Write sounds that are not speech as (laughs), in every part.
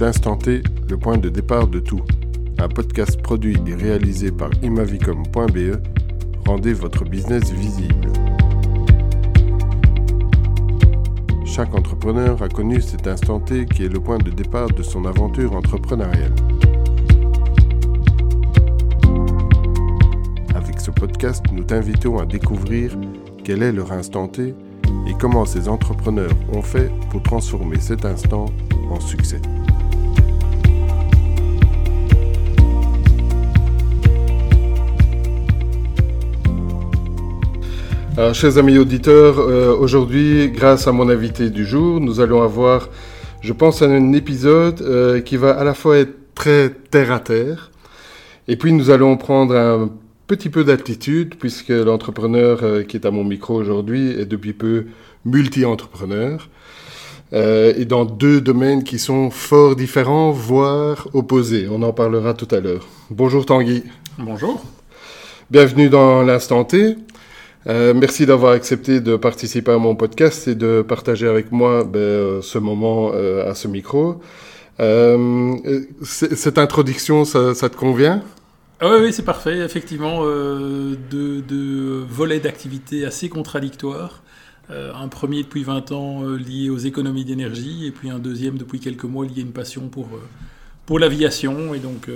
l'instant T, le point de départ de tout. Un podcast produit et réalisé par imavicom.be. Rendez votre business visible. Chaque entrepreneur a connu cet instant T qui est le point de départ de son aventure entrepreneuriale. Avec ce podcast, nous t'invitons à découvrir quel est leur instant T et comment ces entrepreneurs ont fait pour transformer cet instant en succès. Alors, chers amis auditeurs, euh, aujourd'hui, grâce à mon invité du jour, nous allons avoir, je pense, un épisode euh, qui va à la fois être très terre à terre, et puis nous allons prendre un petit peu d'altitude, puisque l'entrepreneur euh, qui est à mon micro aujourd'hui est depuis peu multi-entrepreneur, et dans deux domaines qui sont fort différents, voire opposés. On en parlera tout à l'heure. Bonjour Tanguy. Bonjour. Bienvenue dans l'instant T. Euh, merci d'avoir accepté de participer à mon podcast et de partager avec moi ben, euh, ce moment euh, à ce micro. Cette introduction, ça, te convient? Ah oui, c'est parfait. Effectivement, deux, volets d'activité assez contradictoires. Un premier depuis 20 ans lié aux économies d'énergie et puis un deuxième depuis quelques mois lié à une passion pour, pour l'aviation. Et donc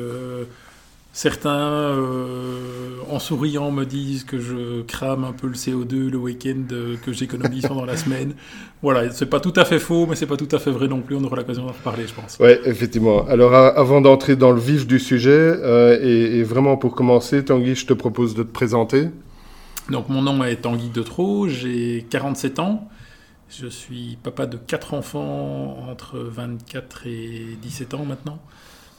Certains, euh, en souriant, me disent que je crame un peu le CO2 le week-end, euh, que j'économise (laughs) pendant la semaine. Voilà, c'est pas tout à fait faux, mais c'est pas tout à fait vrai non plus. On aura l'occasion d'en reparler, je pense. Oui, effectivement. Alors, avant d'entrer dans le vif du sujet, euh, et, et, vraiment pour commencer, Tanguy, je te propose de te présenter. Donc, mon nom est Tanguy Detro, j'ai 47 ans. Je suis papa de quatre enfants entre 24 et 17 ans maintenant.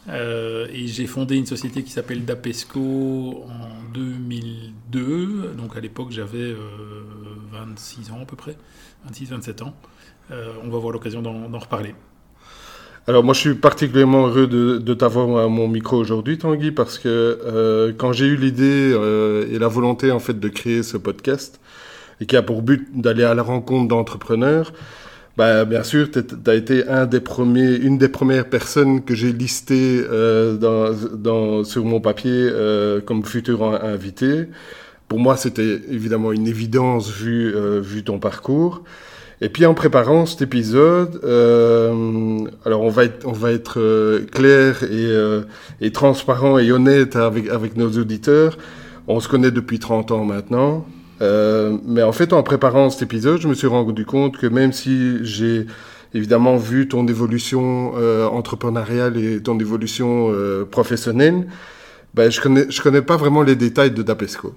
Euh, et j'ai fondé une société qui s'appelle Dapesco en 2002. Donc à l'époque, j'avais euh, 26 ans à peu près, 26-27 ans. Euh, on va avoir l'occasion d'en reparler. Alors moi, je suis particulièrement heureux de, de t'avoir à mon micro aujourd'hui, Tanguy, parce que euh, quand j'ai eu l'idée euh, et la volonté en fait de créer ce podcast, et qui a pour but d'aller à la rencontre d'entrepreneurs, bah, bien sûr, tu as été un des premiers, une des premières personnes que j'ai listées euh, dans, dans, sur mon papier euh, comme futur invité. Pour moi, c'était évidemment une évidence vu, euh, vu ton parcours. Et puis en préparant cet épisode, euh, alors on va être, on va être euh, clair et, euh, et transparent et honnête avec, avec nos auditeurs. On se connaît depuis 30 ans maintenant. Euh, mais en fait, en préparant cet épisode, je me suis rendu compte que même si j'ai évidemment vu ton évolution euh, entrepreneuriale et ton évolution euh, professionnelle, ben, je connais, je connais pas vraiment les détails de Dapesco.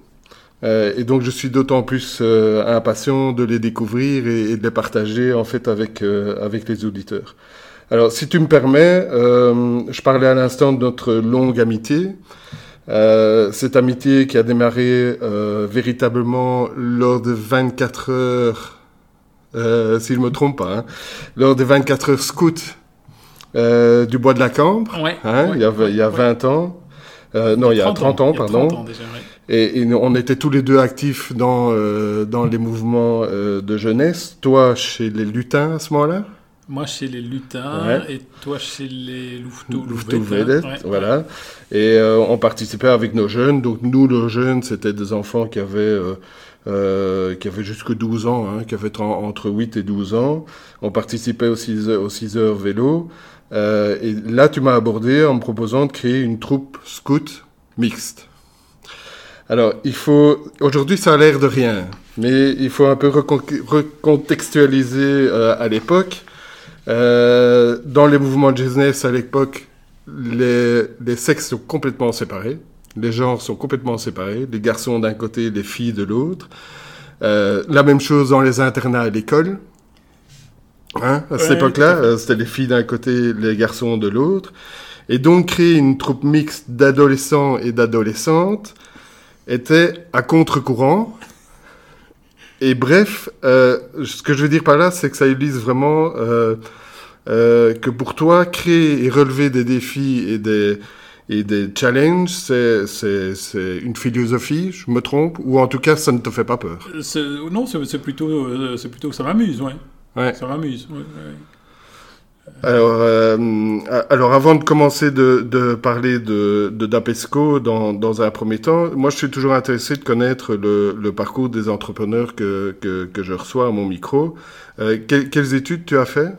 Euh, et donc, je suis d'autant plus euh, impatient de les découvrir et, de les partager en fait avec avec les auditeurs. Alors, si tu me permets, je parlais à l'instant de notre longue amitié. Euh, cette amitié qui a démarré euh, véritablement lors de 24 heures, euh, si je me trompe pas, hein, lors des 24 heures scouts euh, du Bois de la Cambre, ouais, hein, ouais, il y a, il y a 20 ans, non, il y a 30 ans, pardon. 30 ans déjà, et, et, on était tous les deux actifs dans, dans les mouvements de jeunesse. Toi, chez les lutins à ce moment-là? Moi chez les lutins ouais. et toi chez les louveteaux. Louveteaux ouais, voilà. Et euh, on participait avec nos jeunes. Donc nous, nos jeunes, c'était des enfants qui avaient, euh, euh, qui avaient jusque 12 ans, hein, qui avaient entre 8 et 12 ans. On participait aux 6 heures, aux 6 heures vélo. Euh, et là, tu m'as abordé en me proposant de créer une troupe scout mixte. Alors, il faut. Aujourd'hui, ça a l'air de rien, mais il faut un peu recontextualiser à l'époque. Euh, dans les mouvements de jeunesse à l'époque, les, les, sexes sont complètement séparés. Les genres sont complètement séparés. Les garçons d'un côté, les filles de l'autre. Euh, la même chose dans les internats à l'école. Hein, à cette ouais, époque-là, euh, c'était les filles d'un côté, les garçons de l'autre. Et donc créer une troupe mixte d'adolescents et d'adolescentes était à contre-courant. Et bref, euh, ce que je veux dire par là, c'est que ça illustre vraiment euh, euh, que pour toi, créer et relever des défis et des, et des challenges, c'est une philosophie, je me trompe, ou en tout cas, ça ne te fait pas peur? Non, c'est plutôt, c'est plutôt que ça m'amuse, ouais. ouais. Ça m'amuse. Ouais, ouais. Alors, euh, alors, avant de commencer de, de parler de, d'Apesco dans, dans un premier temps, moi je suis toujours intéressé de connaître le, le parcours des entrepreneurs que, que, que, je reçois à mon micro. Euh, quelles études tu as fait?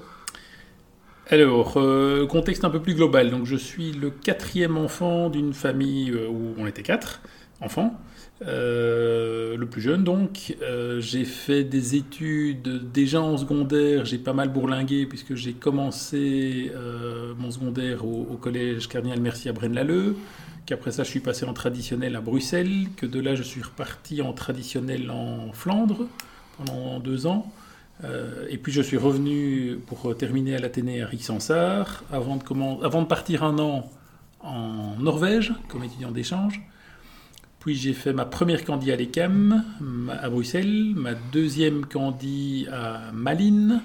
Alors, euh, contexte un peu plus global. Donc, je suis le quatrième enfant d'une famille où on était quatre enfants. Euh, le plus jeune donc. Euh, j'ai fait des études déjà en secondaire, j'ai pas mal bourlingué puisque j'ai commencé euh, mon secondaire au, collège Cardinal Mercier à Braine-l'Alleud, qu'après ça je suis passé en traditionnel à Bruxelles, que de là je suis reparti en traditionnel en Flandre pendant deux ans. et puis je suis revenu pour terminer à l'Athénée à Rixensart, avant de, avant de partir un an en Norvège comme étudiant d'échange. Puis j'ai fait ma première candie à l'ECAM à Bruxelles, ma deuxième candie à Malines.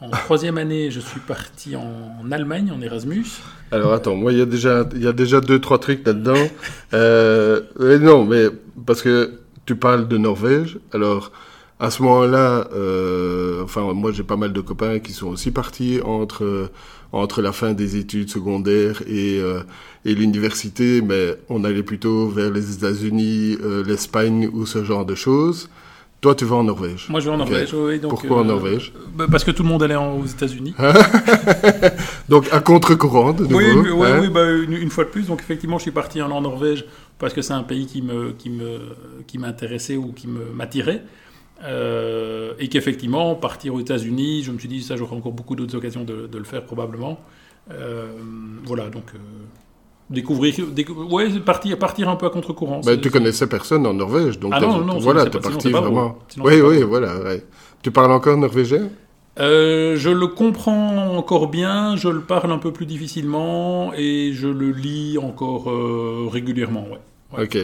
En (laughs) troisième année, je suis parti en Allemagne, en Erasmus. Alors attends, moi il y a déjà, il y a déjà deux trois trucs là-dedans. euh, non, mais parce que tu parles de Norvège. Alors à ce moment-là, euh, enfin moi j'ai pas mal de copains qui sont aussi partis entre entre la fin des études secondaires et, euh, et l'université, mais on allait plutôt vers les États-Unis, euh, l'Espagne ou ce genre de choses. Toi, tu vas en Norvège. Moi, je vais en Norvège, okay. oui. Donc, Pourquoi en euh, Norvège? bah, Parce que tout le monde allait en, aux États-Unis. (laughs) donc, à contre-courant, de nouveau. Oui, oui, hein? oui bah, une, une, fois de plus. Donc, effectivement, je suis parti en Norvège parce que c'est un pays qui me, qui me, qui m'intéressait ou qui m'attirait. Euh, et qu'effectivement, partir aux États-Unis, je me suis dit, ça, j'aurai encore beaucoup d'autres occasions de, de, le faire probablement. Euh, voilà, donc euh, découvrir, décou ouais, partir, partir un peu à contre-courant. Bah, tu connaissais personne en Norvège, donc ah non, non, voilà, tu es parti vraiment. Oui, oui, voilà. Ouais. Tu parles encore norvégien? Euh, je le comprends encore bien, je le parle un peu plus difficilement et je le lis encore régulièrement. Ouais. Ouais. Ok.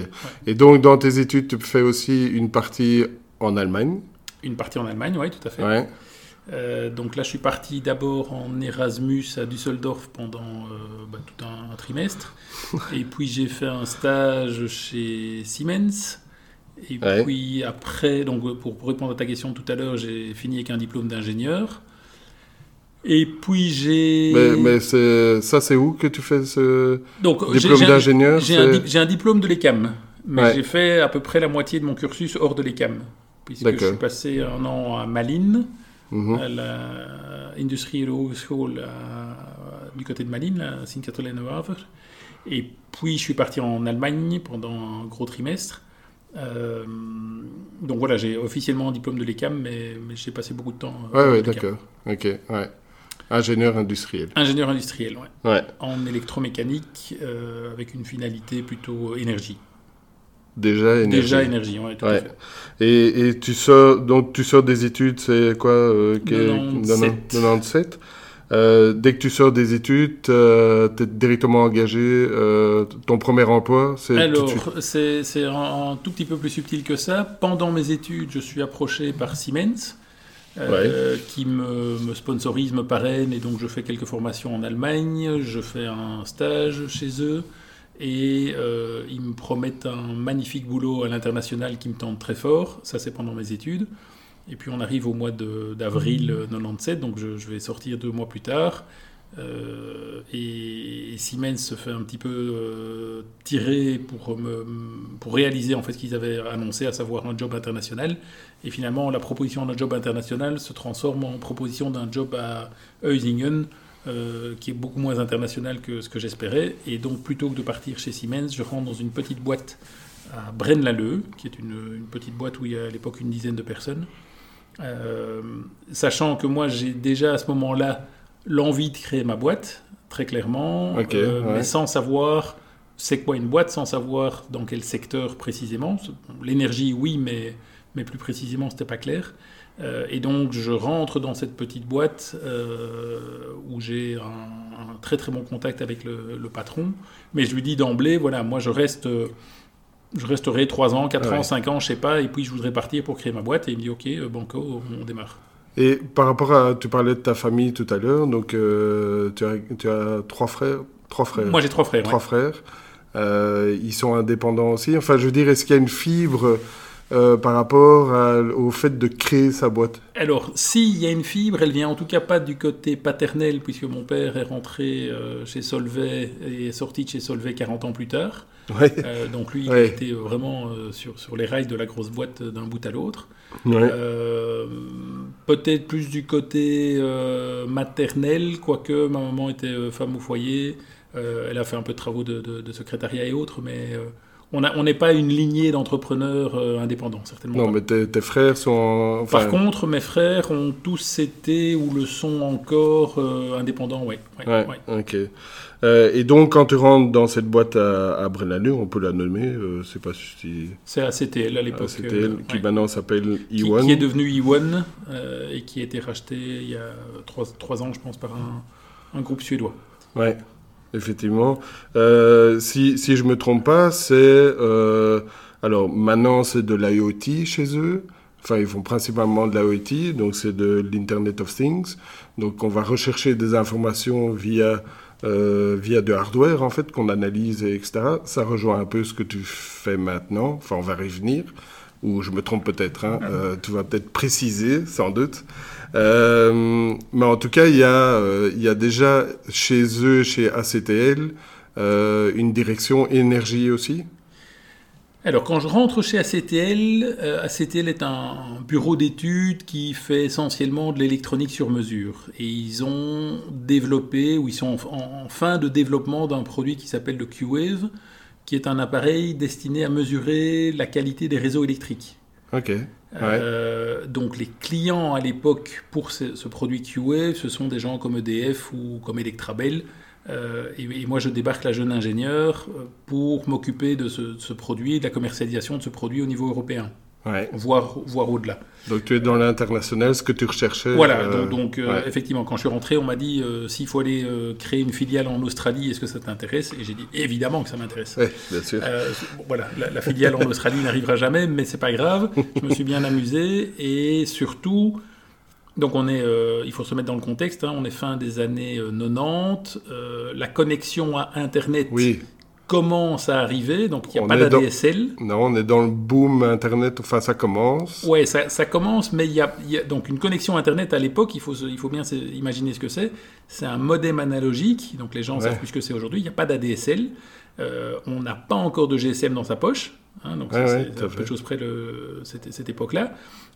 Et donc, dans tes études, tu fais aussi une partie en Allemagne Une partie en Allemagne, oui, tout à fait. Ouais. Euh, donc là, je suis parti d'abord en Erasmus à Düsseldorf pendant euh, bah, tout un, un, trimestre. (laughs) et puis j'ai fait un stage chez Siemens. Et ouais. puis après, donc pour, pour, répondre à ta question tout à l'heure, j'ai fini avec un diplôme d'ingénieur. Et puis j'ai. Mais, mais ça, c'est où que tu fais ce donc, diplôme d'ingénieur? J'ai un, un, diplôme de l'ECAM, mais ouais. j'ai fait à peu près la moitié de mon cursus hors de l'ECAM. Puisque je suis passé un an à Malines, mm -hmm. à la Industrielle Hogeschool du côté de Malines, à Sint-Katelijne-Waver. Et puis je suis parti en Allemagne pendant un gros trimestre. Euh, donc voilà, j'ai officiellement un diplôme de l'ECAM, mais, mais j'ai passé beaucoup de temps. Oui, ouais, ouais, d'accord. Ok, ouais. Ingénieur industriel. Ingénieur industriel, ouais. ouais. En électromécanique, euh, avec une finalité plutôt énergie. Déjà énergie. Déjà énergie, ouais, tout ouais. à fait. Et, et, tu sors donc tu sors des études, c'est quoi euh, 97. 97. Euh, dès que tu sors des études, euh, tu es directement engagé. Euh, ton premier emploi, c'est Alors, c'est un, un, tout petit peu plus subtil que ça. Pendant mes études, je suis approché par Siemens, ouais. qui me, me, sponsorise, me parraine, et donc je fais quelques formations en Allemagne. Je fais un stage chez eux. Et euh, ils me promettent un magnifique boulot à l'international qui me tente très fort. Ça, c'est pendant mes études. Et puis on arrive au mois d'avril 97, donc je, vais sortir deux mois plus tard. Euh, et, Siemens se fait un petit peu euh, tirer pour, réaliser en fait ce qu'ils avaient annoncé, à savoir un job international. Et finalement, la proposition d'un job international se transforme en proposition d'un job à Heusingen, euh, qui est beaucoup moins international que ce que j'espérais. Et donc, plutôt que de partir chez Siemens, je rentre dans une petite boîte à Braine-l'Alleud, qui est une, une, petite boîte où il y a à l'époque une dizaine de personnes. Euh, sachant que moi, j'ai déjà à ce moment-là l'envie de créer ma boîte, très clairement, okay, euh, ouais. mais sans savoir c'est quoi une boîte, sans savoir dans quel secteur précisément. L'énergie, oui, mais, mais plus précisément, c'était pas clair. Euh, et donc, je rentre dans cette petite boîte euh, où j'ai un, un, très très bon contact avec le, le, patron. Mais je lui dis d'emblée, voilà, moi je reste, je resterai 3 ans, 4 ouais. ans, 5 ans, je sais pas, et puis je voudrais partir pour créer ma boîte. Et il me dit, ok, banco, on démarre. Et par rapport à, tu parlais de ta famille tout à l'heure, donc euh, tu, as, tu as trois frères, trois frères. Moi j'ai trois frères. Trois ouais. frères. Euh, ils sont indépendants aussi. Enfin, je veux dire, est-ce qu'il y a une fibre euh, par rapport au fait de créer sa boîte Alors, s'il y a une fibre, elle vient en tout cas pas du côté paternel, puisque mon père est rentré euh, chez Solvay et est sorti de chez Solvay 40 ans plus tard. Euh, donc lui, il était vraiment sur, sur les rails de la grosse boîte d'un bout à l'autre. Peut-être plus du côté maternel, quoique ma maman était femme au foyer. elle a fait un peu de travaux de, de secrétariat et autres, mais on n'est pas une lignée d'entrepreneurs euh, indépendants, certainement. Non, mais tes, frères sont. Par contre, mes frères ont tous été ou le sont encore euh, indépendants, oui. Ouais, ok. Euh, et donc, quand tu rentres dans cette boîte à, à on peut la nommer, c'est pas si. C'est ACTL à l'époque. ACTL, qui maintenant s'appelle E1. Qui, qui, est devenu E1 et qui a été racheté il y a trois, ans, je pense, par un, un groupe suédois. Ouais effectivement. Euh, si, si je me trompe pas, c'est... Euh, alors maintenant, c'est de l'IoT chez eux. Enfin, ils font principalement de l'IoT, donc c'est de l'Internet of Things. Donc on va rechercher des informations via, euh, via du hardware, en fait, qu'on analyse, etc. Ça rejoint un peu ce que tu fais maintenant. Enfin, on va revenir. Ou je me trompe peut-être. Hein. tu vas peut-être préciser, sans doute. Euh, mais en tout cas, il y, a, euh, il y a déjà chez eux, chez ACTL, euh, une direction énergie aussi alors, quand je rentre chez ACTL, ACTL est un bureau d'études qui fait essentiellement de l'électronique sur mesure. Et ils ont développé, ou ils sont en, fin de développement d'un produit qui s'appelle le Q-Wave, qui est un appareil destiné à mesurer la qualité des réseaux électriques. Ok. Euh, donc les clients à l'époque pour ce, produit QA, ce sont des gens comme EDF ou comme Electrabel. Euh, et, moi, je débarque la jeune ingénieur euh, pour m'occuper de ce, produit, de la commercialisation de ce produit au niveau européen voire, voire au-delà. Donc tu es dans l'international, ce que tu recherchais. Voilà, euh, donc, euh, effectivement, quand je suis rentré, on m'a dit euh, s'il faut aller créer une filiale en Australie, est-ce que ça t'intéresse? Et j'ai dit évidemment que ça m'intéresse. Oui, bien sûr. voilà, la, filiale en Australie (laughs) n'arrivera jamais, mais c'est pas grave. Je me suis bien amusé et surtout. Donc on est, il faut se mettre dans le contexte, hein, on est fin des années 90, la connexion à Internet oui commence à arriver, donc il n'y a pas d'ADSL. Non, on est dans le boom Internet, enfin ça commence. Oui, ça, ça, commence, mais il y, a, donc une connexion Internet à l'époque, il faut, il faut bien imaginer ce que c'est. C'est un modem analogique, donc les gens savent plus ce que c'est aujourd'hui, il n'y a pas d'ADSL. Euh, on n'a pas encore de GSM dans sa poche, hein, donc c'est un peu de chose près de cette, cette époque-là.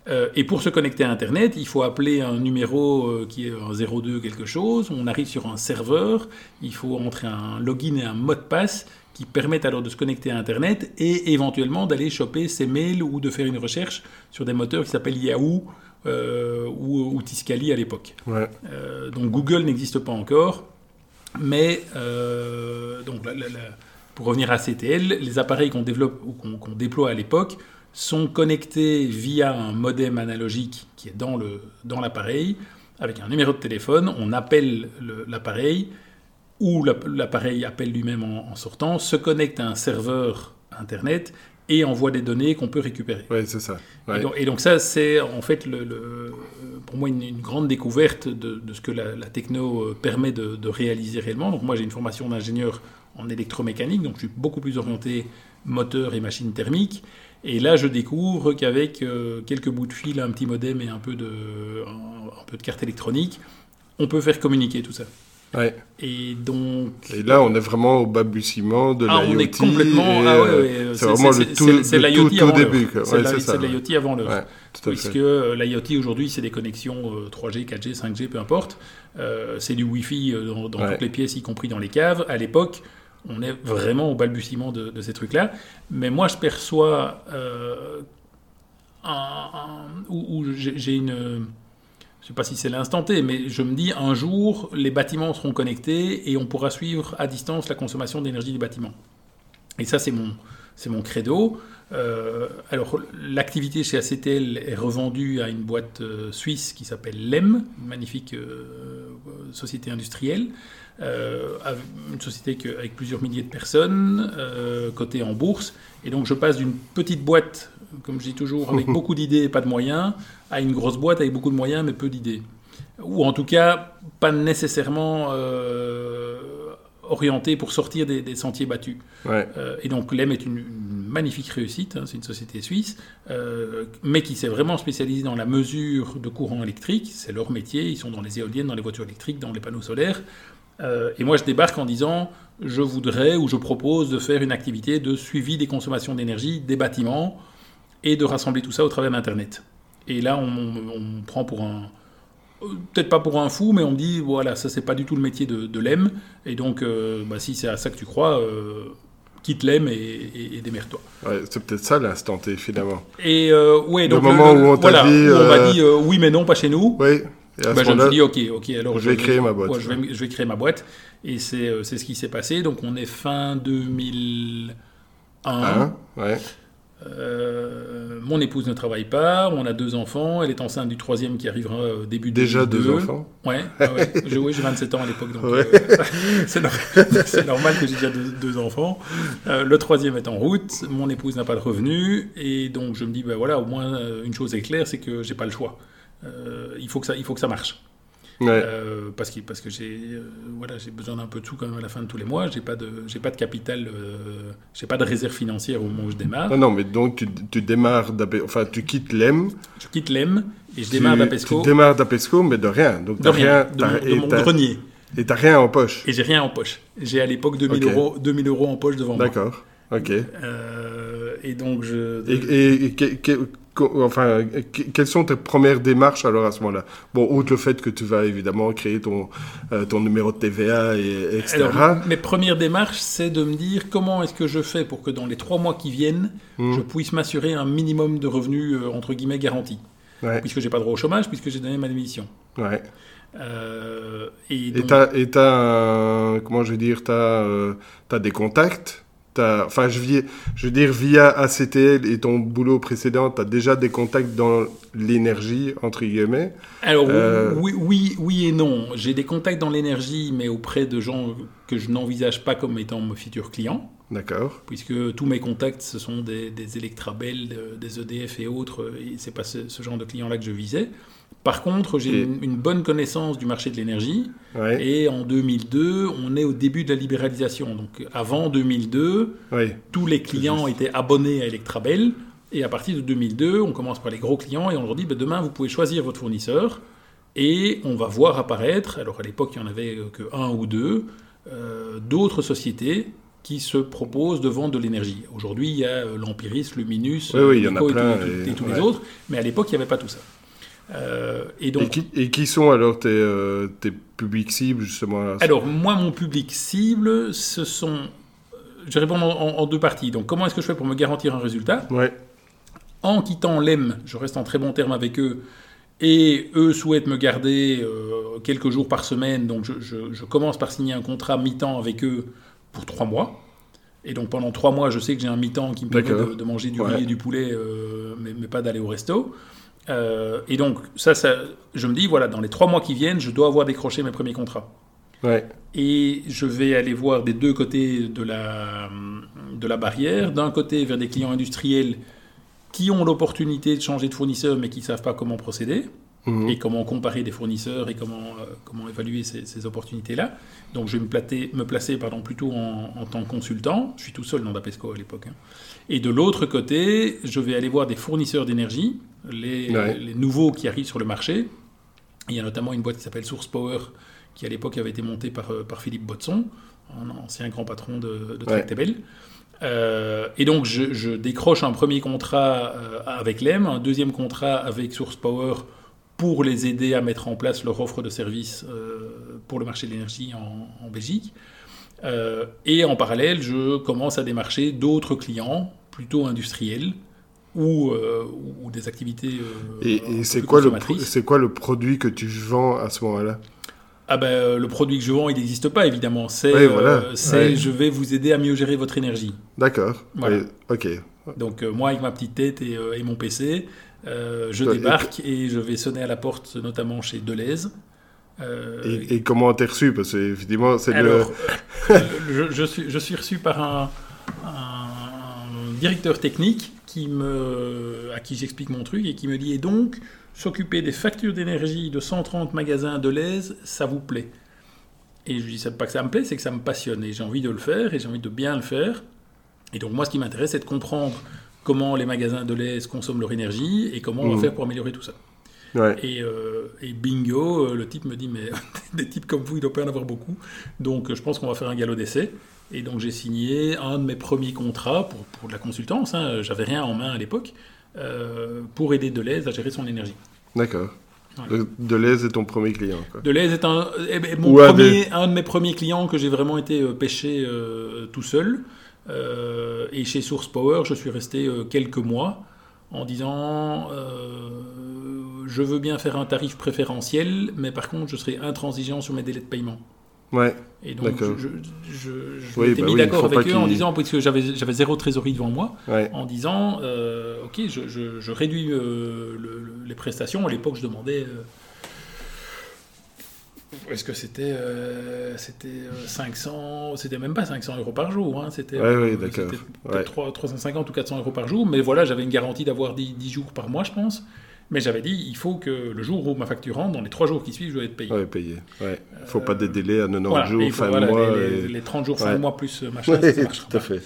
Euh, et pour se connecter à Internet, il faut appeler un numéro euh, qui est un 02 quelque chose. On arrive sur un serveur. Il faut entrer un login et un mot de passe qui permettent alors de se connecter à Internet et éventuellement d'aller choper ses mails ou de faire une recherche sur des moteurs qui s'appellent Yahoo euh, ou, ou, Tiscali à l'époque. donc Google n'existe pas encore. Mais donc, pour revenir à CTL, les appareils qu'on développe ou qu'on déploie à l'époque sont connectés via un modem analogique qui est dans, le, dans l'appareil, avec un numéro de téléphone, on appelle l'appareil, ou l'appareil appelle lui-même en, sortant, se connecte à un serveur Internet et envoie des données qu'on peut récupérer. Oui, c'est ça. Et, donc, ça, c'est en fait le, pour moi une, grande découverte de, ce que la, techno euh, permet de, de, réaliser réellement. Donc moi, j'ai une formation d'ingénieur en électromécanique, donc je suis beaucoup plus orienté moteur et machine thermique. Et là, je découvre qu'avec euh, quelques bouts de fil, un petit modem et un peu, de, un, peu de carte électronique, on peut faire communiquer tout ça. Ouais. Et donc. Et là, on est vraiment au balbutiement de ah, On est complètement. Ah, ouais, ouais. C'est vraiment le tout, le tout, début. C'est de l'IoT avant l'heure. Puisque euh, l'IoT aujourd'hui, c'est des connexions 3G, 4G, 5G, peu importe. Euh, c'est du Wi-Fi dans, dans toutes les pièces, y compris dans les caves. À l'époque, on est vraiment au balbutiement de, ces trucs-là. Mais moi, je perçois euh, où, j'ai une... Je sais pas si c'est l'instant T, mais je me dis un jour, les bâtiments seront connectés et on pourra suivre à distance la consommation d'énergie du bâtiment. Et ça, c'est mon, mon credo. Euh, alors, l'activité chez ACTL est revendue à une boîte euh, suisse qui s'appelle LEM, magnifique société industrielle. Euh, une société avec plusieurs milliers de personnes, euh, cotée en bourse. Et donc je passe d'une petite boîte, comme je dis toujours, avec (laughs) beaucoup d'idées et pas de moyens, à une grosse boîte avec beaucoup de moyens mais peu d'idées. Ou en tout cas, pas nécessairement euh, orienté pour sortir des, sentiers battus. Ouais. et donc l'EM est une, magnifique réussite, hein, c'est une société suisse, mais qui s'est vraiment spécialisée dans la mesure de courant électrique, c'est leur métier, ils sont dans les éoliennes, dans les voitures électriques, dans les panneaux solaires. Et moi je débarque en disant, je voudrais ou je propose de faire une activité de suivi des consommations d'énergie des bâtiments et de rassembler tout ça au travers d'Internet. Et là, on, on prend pour un, peut-être pas pour un fou, mais on me dit, voilà, ça c'est pas du tout le métier de, de l'EM, et donc euh, bah, si c'est à ça que tu crois, euh, quitte l'EM et, et, démerde-toi. Ouais, c'est peut-être ça l'instant T finalement. Et euh, ouais, donc le moment où on t'a dit, on m'a dit oui mais non, pas chez nous. Oui. Et à bah, je me suis dit ok, ok, alors je, vais créer ma boîte. je, vais, je, vais, créer ma boîte, et c'est ce qui s'est passé. Donc on est fin 2001. Hein, ouais. Euh, mon épouse ne travaille pas, on a deux enfants, elle est enceinte du troisième qui arrivera au début de Déjà deux enfants Ouais, ouais. (laughs) j'ai 27 ans à l'époque, donc euh, (laughs) (laughs) c'est normal, que j'ai déjà deux, enfants. Euh, le troisième est en route, mon épouse n'a pas de revenus, et donc je me dis, ben voilà, au moins une chose est claire, c'est que j'ai pas le choix. Il, faut que ça, il faut que ça marche. Euh, parce que, parce que j'ai euh, voilà, j'ai besoin d'un peu de sous quand même à la fin de tous les mois. J'ai pas de j'ai pas de capital, euh, j'ai pas de réserve financière au moment où je démarre. Non, non mais donc tu, tu démarres, enfin tu quittes l'EM. Je quitte l'EM et je démarre d'Apesco. Tu démarres d'Apesco, mais de rien. Donc de rien, de, mon grenier. Et t'as rien en poche. Et j'ai rien en poche. J'ai à l'époque 2000 euros 2000 euros en poche devant moi. D'accord. Ok. et donc je. Et, et, enfin, quelles sont tes premières démarches alors à ce moment-là? Bon, outre le fait que tu vas évidemment créer ton, euh, ton numéro de TVA, et, etc. mes premières démarches, c'est de me dire comment est-ce que je fais pour que dans les trois mois qui viennent, hmm. je puisse m'assurer un minimum de revenus, euh, entre guillemets, garantis. Ouais. Puisque j'ai pas droit au chômage, puisque j'ai donné ma démission. Ouais. Euh, et tu as, comment je vais dire, tu as, as, des contacts? Enfin, je, je veux dire, via ACTL et ton boulot précédent, tu as déjà des contacts dans l'énergie, entre guillemets Alors, euh, oui, oui, oui et non. J'ai des contacts dans l'énergie, mais auprès de gens que je n'envisage pas comme étant mes futurs clients. D'accord. Puisque tous mes contacts, ce sont des, des Electrabel, des EDF et autres, et c'est pas ce, ce, genre de clients-là que je visais. Par contre, j'ai une, bonne connaissance du marché de l'énergie. Et en 2002, on est au début de la libéralisation. Donc avant 2002, tous les clients étaient abonnés à Electrabel. Et à partir de 2002, on commence par les gros clients et on leur dit ben, demain, vous pouvez choisir votre fournisseur. Et on va voir apparaître, alors à l'époque, il n'y en avait que un ou deux, euh, d'autres sociétés qui se proposent de vendre de l'énergie. Aujourd'hui, il y a euh, l'Empiris, Luminus, oui, y en a plein, et, tous les autres. Mais à l'époque, il n'y avait pas tout ça. Euh, et, donc, et, qui, sont alors tes, euh, tes publics cibles justement Alors moi, mon public cible, ce sont... Je réponds en, deux parties. Donc comment est-ce que je fais pour me garantir un résultat? Ouais. En quittant l'EM, je reste en très bon terme avec eux. Et eux souhaitent me garder euh, quelques jours par semaine. Donc je, je, commence par signer un contrat mi-temps avec eux pour trois mois. Et donc pendant trois mois, je sais que j'ai un mi-temps qui me permet de, manger du riz et du poulet, mais, mais, pas d'aller au resto. Euh, et donc, ça, ça, je me dis, voilà, dans les trois mois qui viennent, je dois avoir décroché mes premiers contrats. Ouais. Et je vais aller voir des deux côtés de la, de la barrière. D'un côté, vers des clients industriels qui ont l'opportunité de changer de fournisseur, mais qui ne savent pas comment procéder. Mhm. Et comment comparer des fournisseurs et comment, euh, comment évaluer ces, ces opportunités-là. Donc je vais me, placer, me placer pardon, plutôt en, en, tant que consultant. Je suis tout seul dans Dapesco à l'époque. Hein. Et de l'autre côté, je vais aller voir des fournisseurs d'énergie les, nouveaux qui arrivent sur le marché. Il y a notamment une boîte qui s'appelle Source Power, qui à l'époque avait été montée par, euh, par Philippe Botson, un ancien grand patron de, de Tractable. Euh, et donc je, décroche un premier contrat euh, avec l'EM, un deuxième contrat avec Source Power pour les aider à mettre en place leur offre de services pour le marché de l'énergie en, en, Belgique. et en parallèle, je commence à démarcher d'autres clients, plutôt industriels, ou, euh, ou des activités euh, Et, c'est quoi, le, c'est quoi le produit que tu vends à ce moment-là? Ah ben, euh, le produit que je vends, il n'existe pas évidemment. C'est, c'est je vais vous aider à mieux gérer votre énergie. D'accord. ok. Donc moi, avec ma petite tête et, et mon PC, je débarque et... je vais sonner à la porte, notamment chez Deleuze. Et, et, comment t'es reçu? Parce que évidemment, c'est (laughs) je, je, suis, je suis reçu par un, un directeur technique qui me, à qui j'explique mon truc et qui me dit et donc s'occuper des factures d'énergie de 130 magasins de l'Aise, ça vous plaît? Et je lui dis, c'est pas que ça me plaît, c'est que ça me passionne. Et j'ai envie de le faire, et j'ai envie de bien le faire. Et donc, moi, ce qui m'intéresse, c'est de comprendre comment les magasins de lait consomment leur énergie et comment on va Mhm. faire pour améliorer tout ça. Ouais. Et, euh, et bingo, euh, le type me dit, mais (laughs) des types comme vous, il doit pas en avoir beaucoup. Donc, euh, je pense qu'on va faire un galop d'essai. Et donc, j'ai signé un de mes premiers contrats pour, pour de la consultance. Hein. J'avais rien en main à l'époque. euh, pour aider Deleuze à gérer son énergie. D'accord. Voilà. Le- Deleuze est ton premier client. Quoi. Deleuze est un, eh ben, mon premier, un de mes premiers clients que j'ai vraiment été euh, pêché euh, tout seul. Euh, et chez Source Power, je suis resté quelques mois en disant je veux bien faire un tarif préférentiel, mais par contre, je serai intransigeant sur mes délais de paiement. Ouais. Et donc, je, je, je- Oui, m'étais bah mis oui, d'accord avec eux en disant, puisque j'avais j'avais zéro trésorerie devant moi, Ouais. en disant euh, ok je, je- réduis euh, le- le- les prestations à l'époque je demandais euh, est-ce que c'était c'était euh, 500 c'était même pas 500 euros par jour hein, c'était Ouais, ouais, d'accord. c'était Ouais. peut-être 3 350 ou 400 euros par jour mais voilà j'avais une garantie d'avoir 10, 10 jours par mois je pense mais j'avais dit il faut que le jour où ma facture rentre dans les 3 jours qui suivent je dois être payé Ouais, payé. Ouais. Faut pas des délais à 90 Euh, Voilà, et jours, il fin de voilà, mois. les, et- les 30 jours fin Ouais. de mois plus euh, machin (laughs) Ouais, ça tout à fait.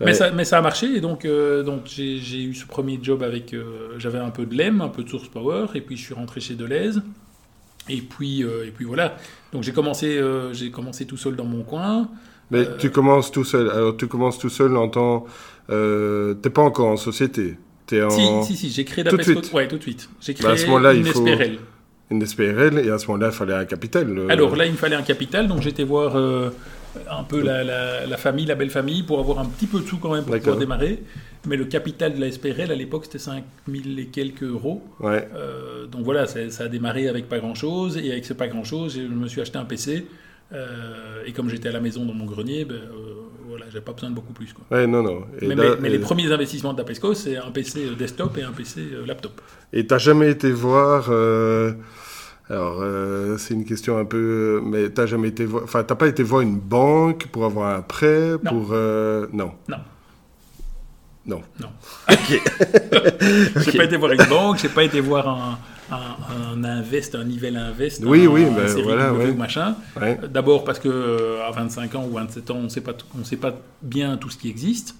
Mais, ça, mais ça a marché, et donc, euh, donc j'ai eu ce premier job avec. euh, J'avais un peu de LEM, un peu de Source Power, et puis je suis rentré chez Deleuze. Et puis, euh, et puis voilà. Donc j'ai commencé, euh, j'ai commencé tout seul dans mon coin. Mais Euh, tu commences tout seul. Alors, tu commences tout seul en tant. Euh, T'es pas encore en société. T'es en Si, si, si, j'ai créé Tout de Dapesco. suite. Ouais, tout de suite. J'ai Bah, à créé ce moment-là, une il faut- SPRL. une SPRL et à ce moment-là, il fallait un capital. euh, Alors là, il me fallait un capital, donc j'étais voir euh, un peu la, la- la famille, la belle famille, pour avoir un petit peu de sous quand même pour pouvoir démarrer. Mais le capital de la SPRL, à l'époque, c'était 5000 et quelques euros. Ouais. Euh, donc voilà, ça, a démarré avec pas grand chose, et avec ce pas grand chose, je me suis acheté un PC. et comme j'étais à la maison dans mon grenier, ben, voilà, j'avais pas besoin de beaucoup plus. Quoi. Ouais, non, non. Et mais là- mais- mais les premiers investissements de Dapesco, c'est un PC desktop et un PC euh, laptop. Et t'as jamais été voir. euh, Alors, euh, c'est une question un peu. Mais t'as jamais été voir. Enfin, t'as pas été voir une banque pour avoir un prêt Non. pour. euh, Non. Non. Non. Non. Ok. (laughs) J'ai pas été voir une banque, j'ai pas été voir un, un, un invest, un Nivelle invest, Oui, un, oui, ben série voilà, W ouais. ou machin. Ouais. D'abord parce que euh, à 25 ans ou 27 ans, on sait pas, on sait pas bien tout ce qui existe.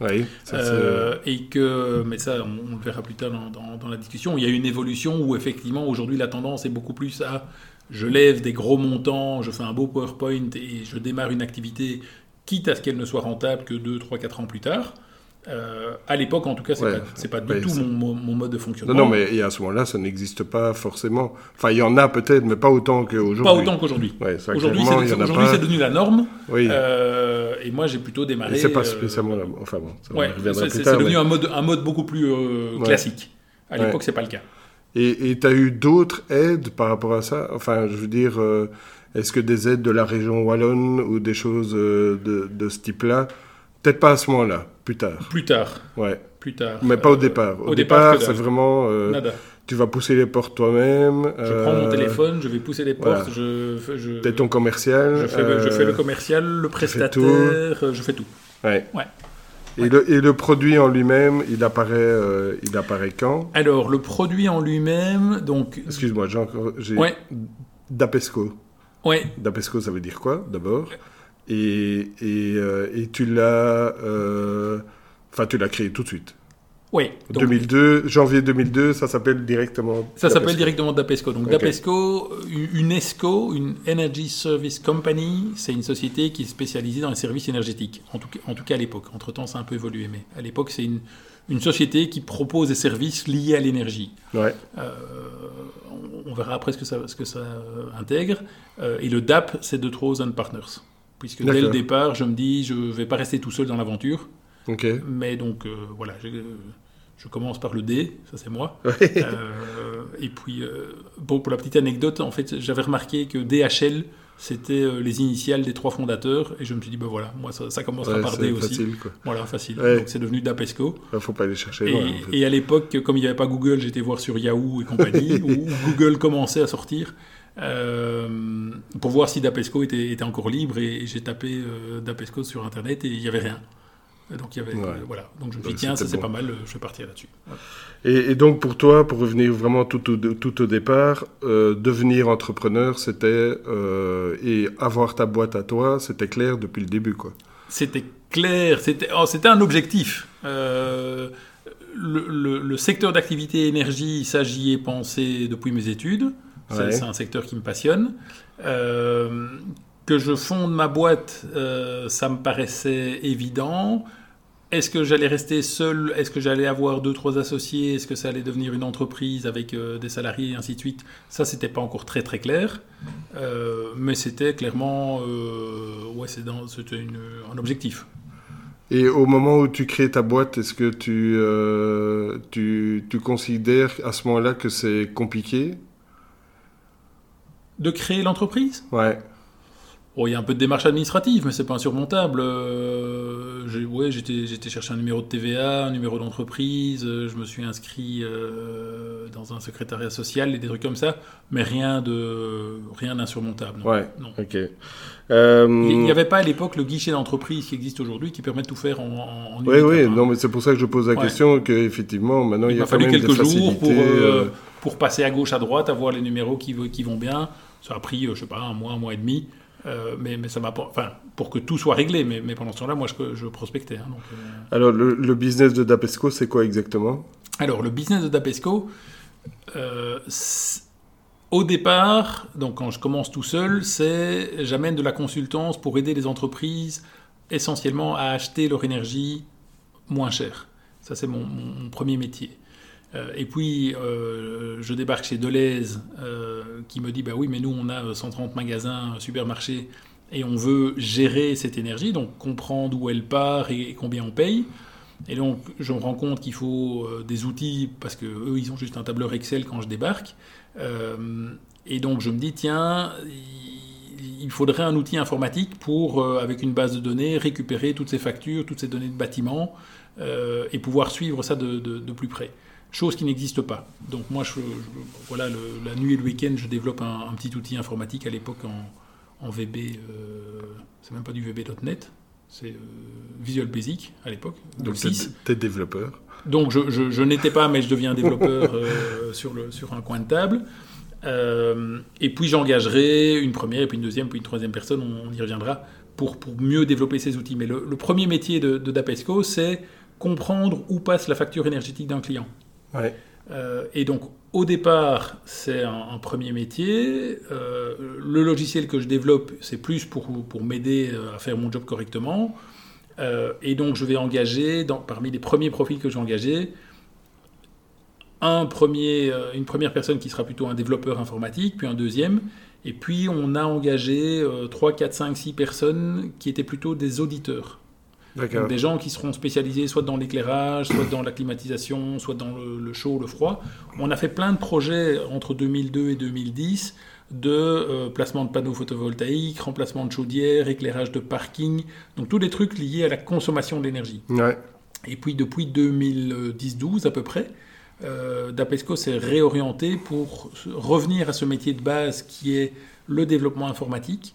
Oui. ça, Euh, et que, mais ça, on, on le verra plus tard dans, dans- dans la discussion. Il y a une évolution où effectivement aujourd'hui la tendance est beaucoup plus à je lève des gros montants, je fais un beau PowerPoint et je démarre une activité, quitte à ce qu'elle ne soit rentable que 2, 3, 4 ans plus tard. Euh, à l'époque, en tout cas, c'est Ouais. pas, du Ouais, tout mon, mode de fonctionnement. Non, non, mais et à ce moment-là, ça n'existe pas forcément. Enfin, il y en a peut-être, mais pas autant qu'aujourd'hui. pas autant qu'aujourd'hui. Ouais, Aujourd'hui, c'est pas. devenu la norme. Oui. Euh, et moi, j'ai plutôt démarré. C'est pas euh, spécialement la... Enfin bon, c'est devenu mais- un mode, un mode beaucoup plus euh, classique. À l'époque, c'est pas le cas. Et tu as eu d'autres aides par rapport à ça? Enfin, je veux dire, est-ce que des aides de la région Wallonne ou des choses de, de ce type-là Peut-être pas à ce moment-là, plus tard. Plus tard. Ouais. Plus tard. Mais pas au Euh, départ. Au, au départ, c'est vraiment. euh, Nada. tu vas pousser les portes toi-même. Je prends mon téléphone, je vais pousser les voilà. portes, je, fais- je, Tu es ton commercial. je, fais, le- je fais le euh, commercial, le prestataire, euh, je fais tout. ouais. Ouais. Et, le, et le produit en lui-même, il apparaît, euh, il apparaît quand? Alors, le produit en lui-même, donc. Excuse-moi, j'ai encore. Ouais, Dapesco. ouais. Dapesco, ça veut dire quoi, d'abord? Et, et, euh, et tu l'as. euh, Enfin, tu l'as créé tout de suite. Donc, 2002, janvier 2002, ça s'appelle directement. Ça s'appelle directement Dapesco. Donc Ok. Dapesco, une ESCO, une Energy Service Company, c'est une société qui est spécialisée dans les services énergétiques. En tout cas, en tout cas à l'époque. Entre-temps, ça a un peu évolué, mais à l'époque, c'est une, une société qui propose des services liés à l'énergie. Ouais, Euh, on- verra après ce que ça, ce que ça intègre. Euh, et le DAP, c'est de Thousand Partners. Puisque dès le départ, je me dis, je ne vais pas rester tout seul dans l'aventure. ok. Mais donc, euh, voilà, je, je commence par le D, ça c'est moi. Euh, et puis, euh, bon, pour la petite anecdote, en fait, j'avais remarqué que DHL, c'était euh, les initiales des trois fondateurs. Et je me suis dit, ben voilà, moi, ça, ça commencera Ouais, par D c'est aussi. facile, quoi. Voilà, facile. Ouais. Donc, c'est devenu Dapesco. Il faut pas aller chercher Et, loin. en fait. et à l'époque, comme il n'y avait pas Google, j'étais voir sur Yahoo et compagnie, (laughs) où Google commençait à sortir, euh, pour voir si Dapesco était, était encore libre. Et, j'ai tapé euh, Dapesco sur Internet et il n'y avait rien. Donc, il y avait, voilà. donc je me suis dit, tiens, ça c'est pas mal, je vais partir là-dessus. Et, donc pour toi, pour revenir vraiment tout au, tout au départ, devenir entrepreneur, c'était et avoir ta boîte à toi, c'était clair depuis le début, quoi. C'était clair, c'était oh, un objectif. Le, le, secteur d'activité énergie, ça j'y ai pensé depuis mes études. C'est un secteur qui me passionne. Euh, que je fonde ma boîte, euh, ça me paraissait évident. Est-ce que j'allais rester seul? Est-ce que j'allais avoir deux, trois associés? Est-ce que ça allait devenir une entreprise avec euh, des salariés et ainsi de suite? Ça, c'était pas encore très très clair. mais c'était clairement ouais, c'était un objectif. Et au moment où tu crées ta boîte, est-ce que tu, tu, tu considères à ce moment-là que c'est compliqué? De créer l'entreprise? Ouais. Oh, il y a un peu de démarche administrative, mais c'est pas insurmontable. Euh, ouais, j'étais, j'étais chercher un numéro de TVA, un numéro d'entreprise, euh, je me suis inscrit euh, dans un secrétariat social et des trucs comme ça, mais rien de rien d'insurmontable. Ouais. Non. Ok. Il n'y avait pas à l'époque le guichet d'entreprise qui existe aujourd'hui, qui permet de tout faire en, en Oui, oui. Non, mais c'est pour ça que je pose la question que effectivement maintenant il, y a fallu quelques jours pour pour passer à gauche à droite, avoir les numéros qui, qui vont bien. Ça a pris, je sais pas, un mois, un mois et demi. Euh, mais, mais, ça m'a enfin pour que tout soit réglé mais, mais pendant ce temps-là moi je, je prospectais hein, euh. alors le, business de Dapesco c'est quoi exactement? Alors le business de Dapesco euh, au départ donc quand je commence tout seul c'est j'amène de la consultance pour aider les entreprises essentiellement à acheter leur énergie moins cher ça c'est mon, mon, premier métier euh, et puis, euh, je débarque chez Deleuze, euh, qui me dit, bah oui, mais nous, on a 130 magasins, supermarchés, et on veut gérer cette énergie, donc comprendre où elle part et, combien on paye. Et donc, je me rends compte qu'il faut des outils, parce qu'eux, ils ont juste un tableur Excel quand je débarque. et donc, je me dis, tiens, il faudrait un outil informatique pour, avec une base de données, récupérer toutes ces factures, toutes ces données de bâtiment, et pouvoir suivre ça de plus près chose qui n'existe pas. Donc moi, je, voilà, la nuit et le week-end, je développe un, petit outil informatique à l'époque en, VB, euh, c'est même pas du VB.net, c'est euh, Visual Basic à l'époque. Donc tu es développeur Donc je, je, n'étais pas, mais je deviens développeur euh, (laughs) sur, le, sur un coin de table. et puis j'engagerai une première, et puis une deuxième, puis une troisième personne, on, y reviendra, pour, pour, mieux développer ces outils. Mais le, premier métier de, de Dapesco, c'est comprendre où passe la facture énergétique d'un client. Euh, et donc, au départ, c'est un, premier métier. Euh, le logiciel que je développe, c'est plus pour, pour m'aider euh, à faire mon job correctement. et donc, je vais engager, parmi les premiers profils que j'ai engagés, un premier, une première personne qui sera plutôt un développeur informatique, puis un deuxième. Et puis, on a engagé 3, 4, 5, 6 personnes qui étaient plutôt des auditeurs des gens qui seront spécialisés soit dans l'éclairage, soit dans la climatisation, soit dans le, chaud, le froid. On a fait plein de projets entre 2002 et 2010 de euh, placement de panneaux photovoltaïques, remplacement de chaudières, éclairage de parking, donc tous les trucs liés à la consommation d'énergie. Et puis depuis 2010-12 à peu près, euh, Dapesco s'est réorienté pour revenir à ce métier de base qui est le développement informatique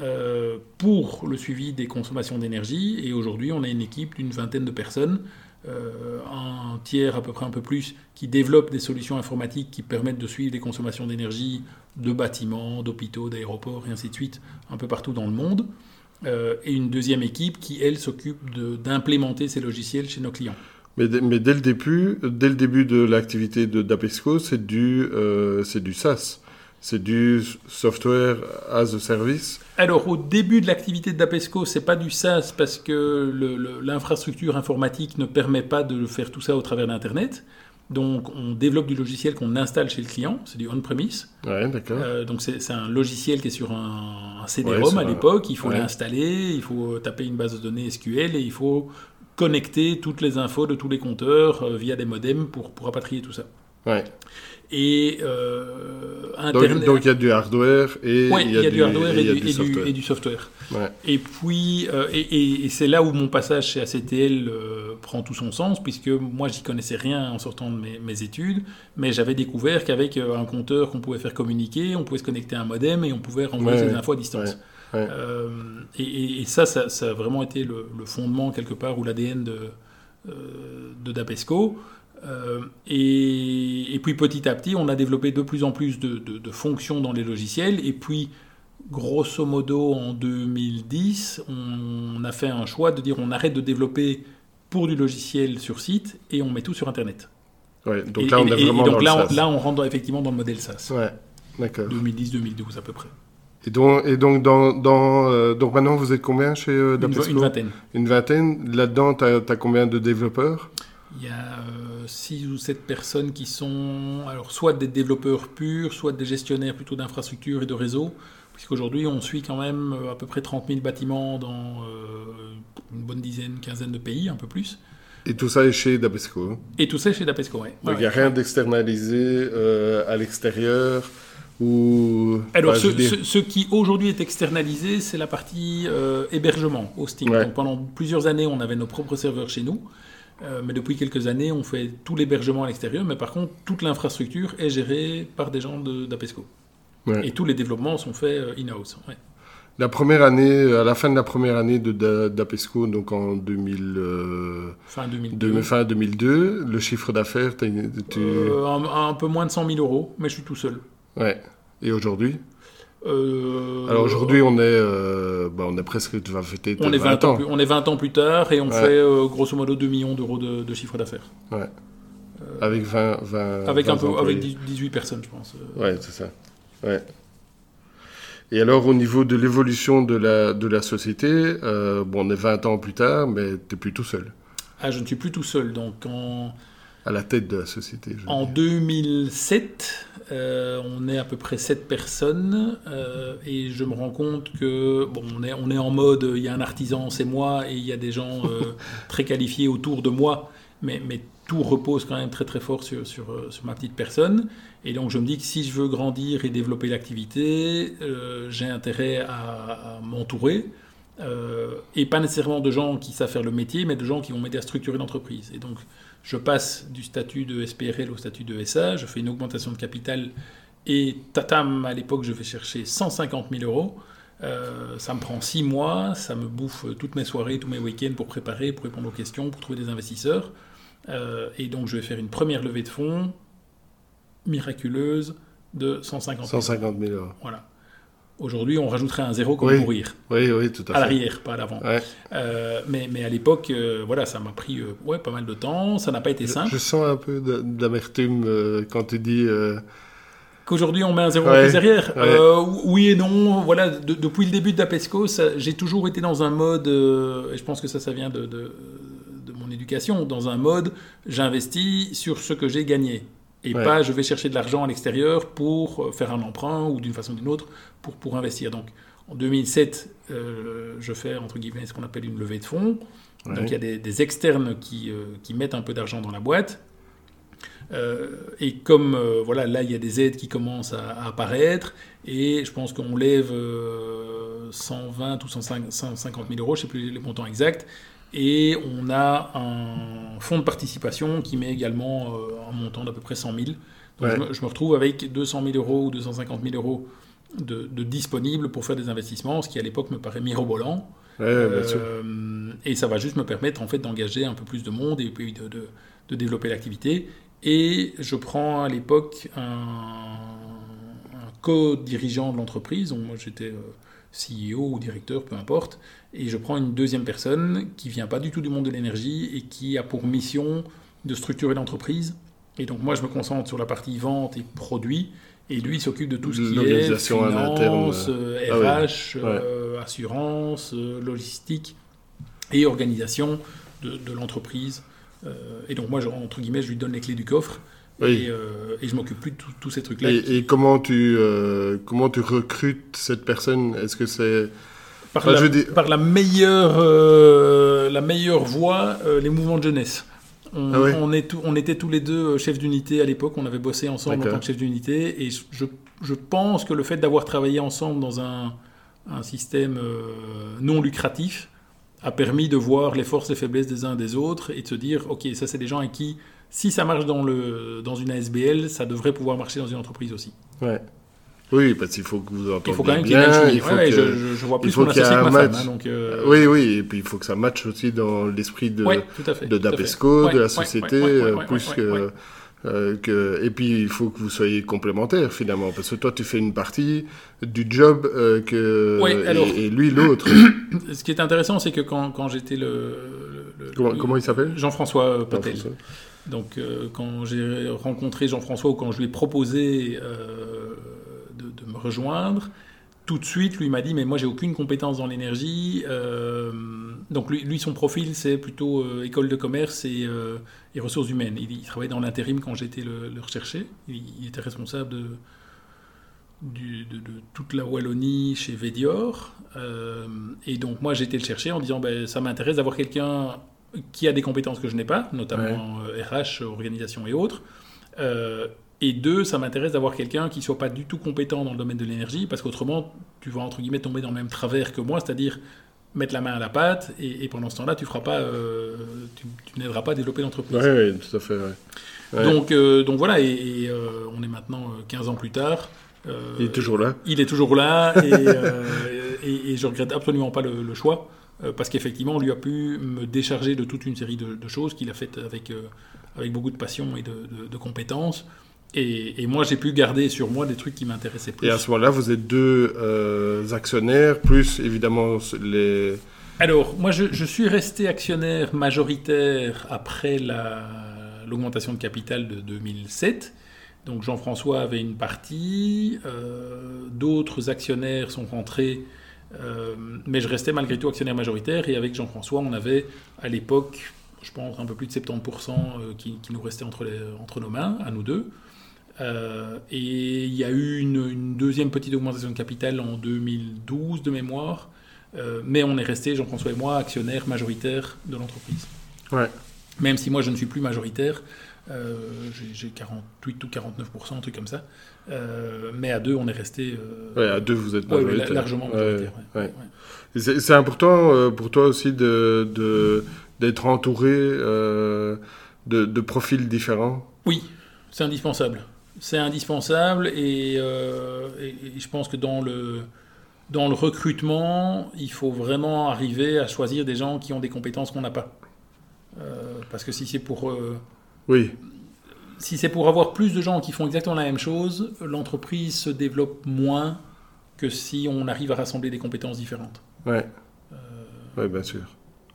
euh, pour le suivi des consommations d'énergie. Et aujourd'hui, on a une équipe d'une vingtaine de personnes, euh, un tiers à peu près un peu plus, qui développe des solutions informatiques qui permettent de suivre les consommations d'énergie de bâtiments, d'hôpitaux, d'aéroports et ainsi de suite, un peu partout dans le monde. Euh, et une deuxième équipe qui, elle, s'occupe d'implémenter ces logiciels chez nos clients. Mais, dès, le début, dès le début de l'activité de d'Apesco, c'est du, c'est du SaaS. C'est du software as a service Alors, au début de l'activité de Dapesco, c'est pas du SaaS parce que l'infrastructure informatique ne permet pas de faire tout ça au travers d'Internet. Donc, on développe du logiciel qu'on installe chez le client, c'est du on-premise. Ouais, d'accord. Euh, donc, c'est un logiciel qui est sur un, CD-ROM à l'époque. Il faut l'installer, il faut taper une base de données SQL et il faut connecter toutes les infos de tous les compteurs euh, via des modems pour, pour rapatrier tout ça. Ouais. Et euh, Internet... Donc il y a du hardware et il y a, du, hardware et, du, software. Et puis, euh, et, c'est là où mon passage chez ACTL euh, prend tout son sens, puisque moi j'y connaissais rien en sortant de mes, études, mais j'avais découvert qu'avec un compteur qu'on pouvait faire communiquer, on pouvait se connecter à un modem et on pouvait renvoyer des infos à distance. Et, ça, ça, a vraiment été le, fondement quelque part ou l'ADN de, de Dapesco. Et, puis petit à petit, on a développé de plus en plus de, de fonctions dans les logiciels. Et puis, grosso modo, en 2010, on a fait un choix de dire on arrête de développer pour du logiciel sur site et on met tout sur Internet. Ouais, donc là, on est vraiment donc là, on, là, on rentre effectivement dans le modèle SaaS. Ouais, d'accord. 2010-2012 à peu près. Et donc, et donc, dans, dans euh, donc maintenant, vous êtes combien chez euh, Une, vingtaine. Une vingtaine. Là-dedans, tu as, combien de développeurs? Il y a 6 euh, ou 7 personnes qui sont alors, soit des développeurs purs, soit des gestionnaires plutôt d'infrastructures et de réseaux. Puisqu'aujourd'hui, on suit quand même à peu près 30 000 bâtiments dans une bonne dizaine, quinzaine de pays, un peu plus. Et tout ça est chez Dapesco. Hein? Et tout ça est chez Dapesco, oui. Donc il n'y a rien d'externalisé euh, à l'extérieur ou... Alors ce, qui aujourd'hui est externalisé, c'est la partie euh, hébergement, hosting. Donc pendant plusieurs années, on avait nos propres serveurs chez nous. Euh, mais depuis quelques années, on fait tout l'hébergement à l'extérieur. Mais par contre, toute l'infrastructure est gérée par des gens d'Apesco. Et tous les développements sont faits in-house. La première année, à la fin de la première année d'Apesco, donc en 2000, euh, fin, 2002. De, fin 2002, le chiffre d'affaires, tu... Euh, un, peu moins de 100 000 euros, mais je suis tout seul. Ouais. Et aujourd'hui? Euh, Alors aujourd'hui, on est, bah, on est presque, tu vas fêter on est 20 ans. plus, on est 20 ans plus tard et on fait grosso modo 2 millions d'euros de, chiffre d'affaires. Ouais. avec 20, 20 Avec un peu, avec 18 personnes, je pense. Ouais, c'est ça. Ouais. Et alors, au niveau de l'évolution de la, de la société, euh, bon, on est 20 ans plus tard, mais tu n'es plus tout seul. Ah, je ne suis plus tout seul. Donc, en... À la tête de la société. en 2007, euh, on est à peu près 7 personnes. Euh, et je me rends compte que, bon, on est, on est en mode, il y a un artisan, c'est moi, et il y a des gens (laughs) très qualifiés autour de moi. Mais, mais tout repose quand même très très fort sur, sur, euh, sur, ma petite personne. Et donc je me dis que si je veux grandir et développer l'activité, euh, j'ai intérêt à, m'entourer. Euh, et pas nécessairement de gens qui savent faire le métier, mais de gens qui vont m'aider à structurer l'entreprise. Et donc je passe du statut de SPRL au statut de SA, je fais une augmentation de capital et tatam, à l'époque je vais chercher 150 000 euros. ça me prend six mois, ça me bouffe toutes mes soirées, tous mes week-ends pour préparer, pour répondre aux questions, pour trouver des investisseurs. Euh, et donc, je vais faire une première levée de fonds miraculeuse de 150 000, 150 000 euros. Voilà. Aujourd'hui, on rajouterait un zéro comme pour rire. Oui, oui, tout à, fait. À l'arrière, pas à l'avant. Euh, mais, mais, à l'époque, euh, voilà, ça m'a pris ouais, pas mal de temps. Ça n'a pas été simple. Je, sens un peu d'amertume quand tu dis. Qu'aujourd'hui, on met un zéro derrière. oui et non. Voilà, depuis le début de d'Apesco, j'ai toujours été dans un mode, et je pense que ça, ça vient de éducation, dans un mode j'investis sur ce que j'ai gagné. Et pas je vais chercher de l'argent à l'extérieur pour euh, faire un emprunt ou d'une façon ou d'une autre pour, pour investir. Donc en 2007, euh, je fais entre guillemets ce qu'on appelle une levée de fonds. Donc il y a des, externes qui, euh, qui, mettent un peu d'argent dans la boîte. et comme voilà, là il y a des aides qui commencent à, apparaître, et je pense qu'on lève 120 ou 150 000 euros, je ne sais plus les montants exacts, et on a un fonds de participation qui met également euh, un montant d'à peu près 100 000. Donc je, me, retrouve avec 200 000 euros ou 250 000 euros de, disponibles pour faire des investissements, ce qui à l'époque me paraît mirobolant. Euh, et ça va juste me permettre en fait d'engager un peu plus de monde et puis de, de, développer l'activité. Et je prends à l'époque un, un co-dirigeant de l'entreprise. Moi j'étais euh, CEO ou directeur, peu importe, et je prends une deuxième personne qui vient pas du tout du monde de l'énergie et qui a pour mission de structurer l'entreprise. Et donc moi je me concentre sur la partie vente et produit, et lui s'occupe de tout ce qui est finance, RH, ah euh, assurance, euh, logistique et organisation de, l'entreprise. Euh, et donc moi, je, entre guillemets, je lui donne les clés du coffre euh, et, je m'occupe plus de tous ces trucs-là. Et, comment, tu, euh, comment tu recrutes cette personne? Est-ce que c'est... Par, la, par la, meilleure, euh, la meilleure voie, les mouvements de jeunesse. On, ah on, est on, était tous les deux chefs d'unité à l'époque, on avait bossé ensemble en tant que chefs d'unité, et je, je, pense que le fait d'avoir travaillé ensemble dans un, un système non lucratif a permis de voir les forces et faiblesses des uns des autres et de se dire, ok, ça c'est des gens avec qui si ça marche dans, le, dans une ASBL, ça devrait pouvoir marcher dans une entreprise aussi. Ouais. Oui, parce qu'il faut que vous entendiez Il faut quand même qu'il bien. y ait il faut ouais, que- je, je- je vois plus faut mon qu'il y ait associé que un ma femme. match. hein, donc, euh, Oui, oui, et puis il faut que ça matche aussi dans l'esprit de, ouais, fait. de Ouais, la société, plus que, euh, que... Et puis il faut que vous soyez complémentaires finalement, parce que toi tu fais une partie du job euh, que... Ouais, alors- et, et lui l'autre. (coughs) Ce qui est intéressant, c'est que quand, quand j'étais le, le- le- comment, comment il s'appelle? Jean-François euh. Jean-François. Donc, euh, quand j'ai rencontré Jean-François ou quand je lui ai proposé de, me rejoindre, tout de suite, lui m'a dit Mais moi, j'ai aucune compétence dans l'énergie. Euh, donc, lui, lui, son profil, c'est plutôt euh, école de commerce et, euh, et ressources humaines. Il, il travaillait dans l'intérim quand j'étais le, le recherché. Il, il était responsable de, du- de, de toute la Wallonie chez Védior. Et donc, moi, été le chercher en disant ben, Ça m'intéresse d'avoir quelqu'un qui a des compétences que je n'ai pas, notamment RH, organisation et autres. Et deux, ça m'intéresse d'avoir quelqu'un qui soit pas du tout compétent dans le domaine de l'énergie, parce qu'autrement, tu vas entre guillemets tomber dans le même travers que moi, c'est-à-dire mettre la main à la pâte, et, et pendant ce temps-là, tu feras pas, euh, tu, tu n'aideras pas à développer l'entreprise. Oui, oui, tout à fait. ouais. Ouais. Donc, euh, donc voilà, et, et, euh, on est maintenant euh, 15 ans plus tard. Il est toujours là. il est toujours là et, (laughs) et, je regrette absolument pas le, le choix parce qu'effectivement, on lui a pu me décharger de toute une série de, de choses qu'il a faites avec, avec beaucoup de passion et de, de- de compétences. Et, et moi, j'ai pu garder sur moi des trucs qui m'intéressaient plus. Et à ce moment-là, vous êtes deux euh, actionnaires, plus évidemment les... Alors, moi, je, je suis resté actionnaire majoritaire après la- l'augmentation de capital de 2007. Donc, Jean-François avait une partie, euh, d'autres actionnaires sont rentrés, euh, mais je restais malgré tout actionnaire majoritaire. Et avec Jean-François, on avait à l'époque, je pense, un peu plus de 70% euh, qui, qui nous restait entre, les- entre nos mains, à nous deux. Euh, et il y a eu une, une deuxième petite augmentation de capital en 2012 de mémoire. Euh, mais on est resté, Jean-François et moi, actionnaires majoritaires de l'entreprise. Ouais. Même si moi je ne suis plus majoritaire, euh, j'ai- j'ai 48 ou 49%, un truc comme ça. Euh, mais à deux, on est resté Ouais, à deux, vous êtes ouais, majoritaire. largement majoritaire. ouais. ouais. C'est important pour toi aussi de- d'être entouré de, de profils différents? Oui, c'est indispensable. C'est indispensable et, euh, et- et je pense que dans le, dans le recrutement, il faut vraiment arriver à choisir des gens qui ont des compétences qu'on n'a pas. Euh, parce que si c'est pour, euh, Oui, si c'est pour avoir plus de gens qui font exactement la même chose, l'entreprise se développe moins que si on arrive à rassembler des compétences différentes. ouais. Ouais, bien sûr.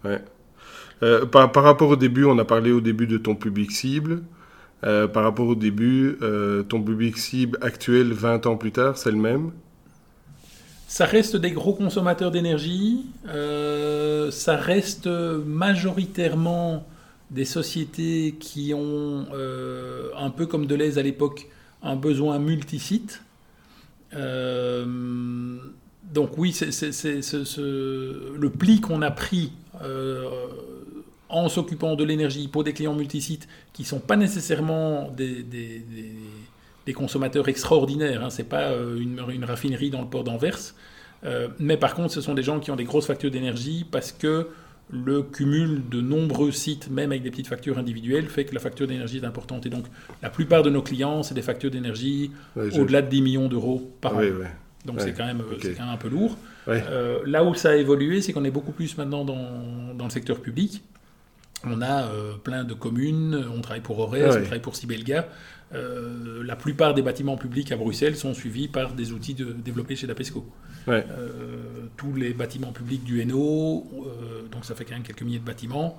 Ouais. Par, par rapport au début, on a parlé au début de ton public cible. Euh, par rapport au début, euh, ton public cible actuel, 20 ans plus tard, c'est le même? Ça reste des gros consommateurs d'énergie. euh, ça reste majoritairement des sociétés qui ont, un peu comme Deleuze à l'époque, un besoin multisite. Donc oui, c'est, c'est- c'est- c'est- ce- le pli qu'on a pris en s'occupant de l'énergie pour des clients multisites qui ne sont pas nécessairement des, des- des- des consommateurs extraordinaires. Hein. Ce n'est pas euh, une, une raffinerie dans le port d'Anvers. Euh, mais par contre, ce sont des gens qui ont des grosses factures d'énergie parce que le cumul de nombreux sites, même avec des petites factures individuelles, fait que la facture d'énergie est importante. Et donc, la plupart de nos clients, c'est des factures d'énergie Ouais, au-delà de 10 millions d'euros par an. Donc c'est quand, même, quand un peu lourd. Euh, là où ça a évolué, c'est qu'on est beaucoup plus maintenant dans, dans le secteur public. On a euh, plein de communes, on travaille pour Ores, Ah ouais. on travaille pour Sibelga. Euh, la plupart des bâtiments publics à Bruxelles sont suivis par des outils de- développés chez Dapesco. Ouais. Euh, tous les bâtiments publics du Hainaut, euh, donc ça fait quand même quelques milliers de bâtiments,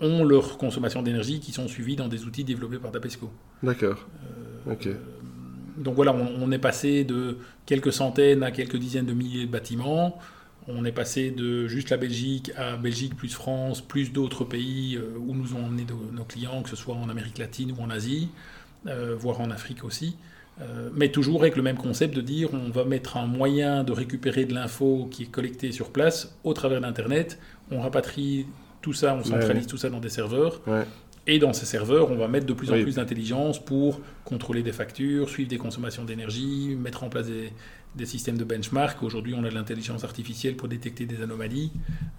ont leur consommation d'énergie qui sont suivis dans des outils développés par Dapesco. D'accord. Ok. donc voilà, on, on est passé de quelques centaines à quelques dizaines de milliers de bâtiments. On est passé de juste la Belgique à Belgique plus France, plus d'autres pays euh, où nous ont emmené nos, clients, que ce soit en Amérique latine ou en Asie, euh, voire en Afrique aussi. Euh, mais toujours avec le même concept de dire on va mettre un moyen de récupérer de l'info qui est collectée sur place au travers d'Internet. On rapatrie tout ça, on centralise ouais. tout ça dans des serveurs. Ouais. Et dans ces serveurs, on va mettre de plus en Oui. plus d'intelligence pour contrôler des factures, suivre des consommations d'énergie, mettre en place des, des systèmes de benchmark. Aujourd'hui, on a de l'intelligence artificielle pour détecter des anomalies.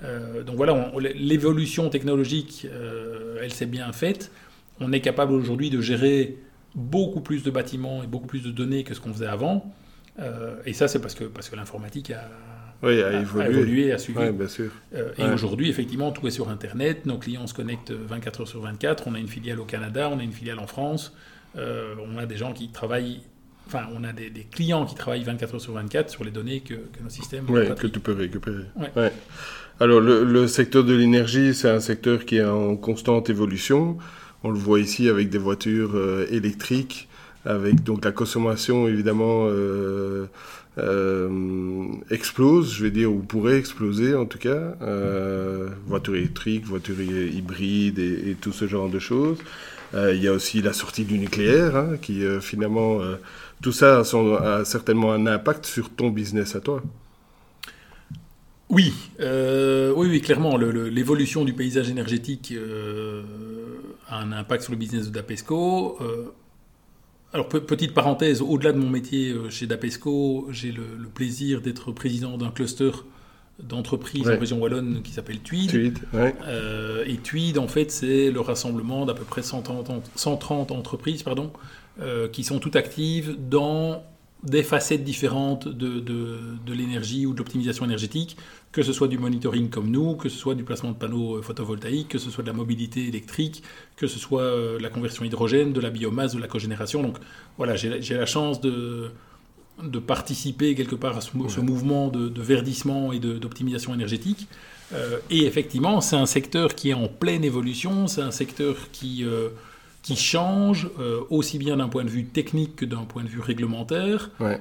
Euh, donc voilà, on- l'évolution technologique, euh, elle s'est bien faite. On est capable aujourd'hui de gérer beaucoup plus de bâtiments et beaucoup plus de données que ce qu'on faisait avant. et ça, c'est parce que, parce que l'informatique a, oui, a, évolué. a, évolué, a suivi. Bien sûr. Euh, et aujourd'hui, effectivement, tout est sur Internet. Nos clients se connectent 24 heures sur 24. On a une filiale au Canada, on a une filiale en France. Euh, on a des gens qui travaillent. Enfin, on a des, des, clients qui travaillent 24 heures sur 24 sur les données que, que nos systèmes. Oui, que tu peux récupérer. Ouais. Ouais. Alors, le, le, secteur de l'énergie, c'est un secteur qui est en constante évolution. On le voit ici avec des voitures euh, électriques, avec donc la consommation évidemment. Euh, euh, explose, je vais dire, ou pourrait exploser en tout cas. Euh, voiture électrique, voiture hybride et, tout ce genre de choses. Euh, il y a aussi la sortie du nucléaire, hein, qui euh, finalement, tout ça a, a, certainement un impact sur ton business à toi. Oui, oui, oui, clairement, l'évolution du paysage énergétique a un impact sur le business de Dapesco. Alors, petite parenthèse, au-delà de mon métier chez Dapesco, j'ai le, le, plaisir d'être président d'un cluster d'entreprises Ouais. en région wallonne qui s'appelle Tweed. Tweed, ouais. Euh, et Tweed, en fait, c'est le rassemblement d'à peu près 130, en- 130 entreprises pardon, euh, qui sont toutes actives dans des facettes différentes de, de, de l'énergie ou de l'optimisation énergétique, que ce soit du monitoring comme nous, que ce soit du placement de panneaux euh, photovoltaïques, que ce soit de la mobilité électrique, que ce soit euh, la conversion hydrogène, de la biomasse, de la cogénération. Donc voilà, j'ai la chance de, de participer quelque part à ce, mou- ce mouvement de, de verdissement et d'optimisation énergétique. Euh, et effectivement, c'est un secteur qui est en pleine évolution, c'est un secteur qui, euh, qui change euh, aussi bien d'un point de vue technique que d'un point de vue réglementaire. Ouais.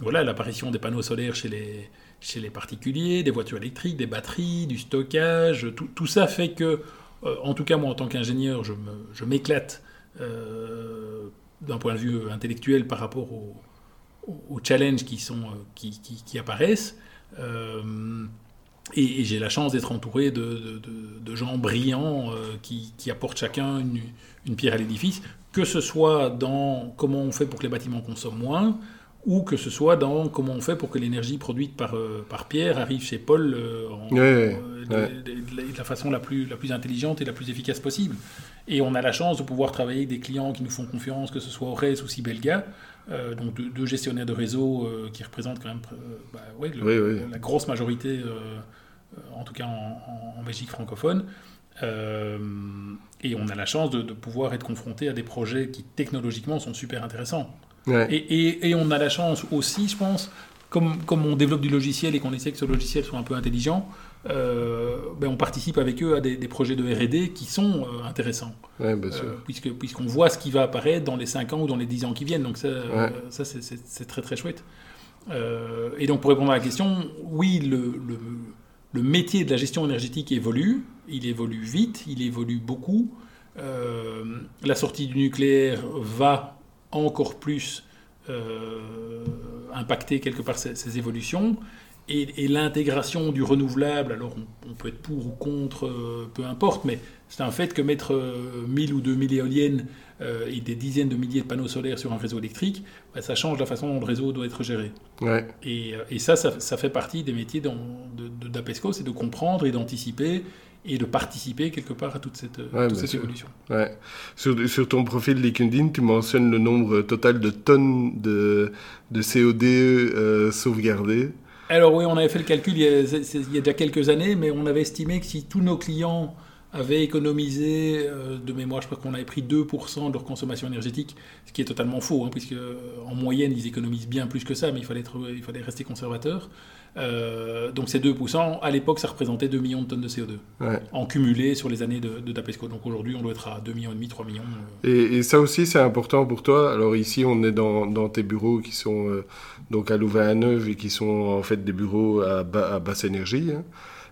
Voilà, l'apparition des panneaux solaires chez les, chez les particuliers, des voitures électriques, des batteries, du stockage, tout, ça fait que, euh, en tout cas moi en tant qu'ingénieur, je m'éclate euh, d'un point de vue intellectuel par rapport aux, challenges qui, euh, apparaissent. Et, j'ai la chance d'être entouré de, gens brillants qui, apportent chacun une pierre à l'édifice, que ce soit dans comment on fait pour que les bâtiments consomment moins, ou que ce soit dans comment on fait pour que l'énergie produite par, euh, par Pierre arrive chez Paul euh, en- euh, de, ouais. de- de- de la façon la plus, la plus intelligente et la plus efficace possible. Et on a la chance de pouvoir travailler avec des clients qui nous font confiance, que ce soit Ores ou Sibelga, donc deux, deux gestionnaires de réseau qui représentent quand même bah, ouais, le- Oui, oui. la grosse majorité, en tout cas en, en- en Belgique francophone. Euh, et on a la chance de, de pouvoir être confronté à des projets qui technologiquement sont super intéressants. Ouais. Et, et- et on a la chance aussi, je pense, comme, comme on développe du logiciel et qu'on essaie que ce logiciel soit un peu intelligent, euh, ben on participe avec eux à des, des projets de R&D qui sont euh, intéressants, Ouais, bien sûr. euh, puisque puisqu'on voit ce qui va apparaître dans les 5 ans ou dans les 10 ans qui viennent. Donc ça, ça c'est- c'est c'est très très chouette. Et donc pour répondre à la question, oui, le, le, le métier de la gestion énergétique évolue, il évolue vite, il évolue beaucoup. La sortie du nucléaire va encore plus euh, impacter quelque part ces, ces évolutions. Et, et l'intégration du renouvelable, alors on, on peut être pour ou contre, euh, peu importe, mais c'est un fait que mettre euh, 1000 ou 2000 éoliennes euh, et des dizaines de milliers de panneaux solaires sur un réseau électrique, bah, ça change la façon dont le réseau doit être géré. Ouais. Et, euh, et ça, ça, ça fait partie des métiers dans- de, de- d'Apesco, c'est de comprendre et d'anticiper et de participer quelque part à toute cette, euh, Ouais, toute bien cette sûr. évolution. Ouais. Sur, sur ton profil LinkedIn, tu mentionnes le nombre total de tonnes de, de CO2 euh, sauvegardées. Alors oui, on avait fait le calcul il y, a, c'est- c'est- il y a déjà quelques années, mais on avait estimé que si tous nos clients avaient économisé, euh, de mémoire, je crois qu'on avait pris 2% de leur consommation énergétique, ce qui est totalement faux, hein, puisque en moyenne, ils économisent bien plus que ça, mais il fallait, être, il fallait rester conservateur. Euh, donc ces 2%, à l'époque, ça représentait 2 millions de tonnes de CO2, Ouais. en cumulé sur les années de, de Dapesco. Donc aujourd'hui, on doit être à 2 millions et demi, 3 millions. euh. Et, et ça aussi, c'est important pour toi. Alors ici, on est dans, dans tes bureaux qui sont euh, donc à Louvain-la-Neuve et qui sont en fait des bureaux à, ba- à basse énergie. hein.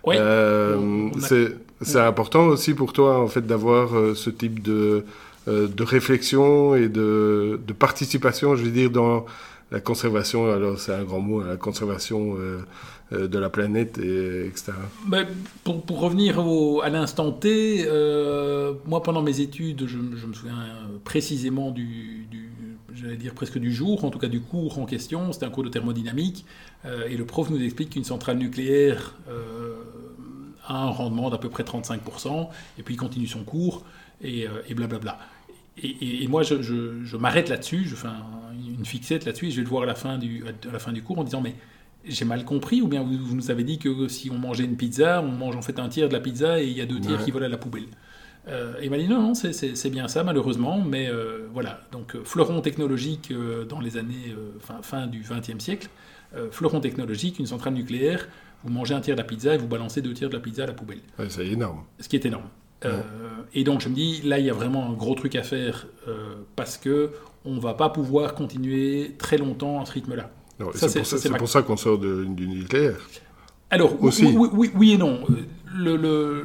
Ouais. On- on a- c'est c'est important aussi pour toi en fait d'avoir ce type de, de réflexion et de, de participation, je veux dire, dans la conservation. Alors c'est un grand mot, hein, la conservation euh, euh, de la planète, et, etc. Ben, pour, pour revenir à l'instant T, euh, moi pendant mes études, je, me souviens précisément du, j'allais dire presque du jour, en tout cas du cours en question, c'était un cours de thermodynamique, et le prof nous explique qu'une centrale nucléaire a un rendement d'à peu près 35%, et puis il continue son cours, et blablabla. Et, moi, je, m'arrête là-dessus, je fais une fixette là-dessus, et je vais le voir à la fin du, à la fin du cours en disant, mais j'ai mal compris, ou bien vous, nous avez dit que si on mangeait une pizza, on mange en fait un tiers de la pizza et il y a deux tiers qui volent à la poubelle. Euh, et il m'a dit non, non c'est bien ça malheureusement, mais euh, voilà. Donc euh, fleuron technologique dans les années fin, fin du XXe siècle, fleuron technologique, une centrale nucléaire, vous mangez un tiers de la pizza et vous balancez deux tiers de la pizza à la poubelle. c'est énorme. Ce qui est énorme. Et donc je me dis, là il y a vraiment un gros truc à faire parce que on va pas pouvoir continuer très longtemps à ce rythme-là. C'est pour, ça qu'on sort du nucléaire. Alors, Aussi. Oui, oui, et non. Le,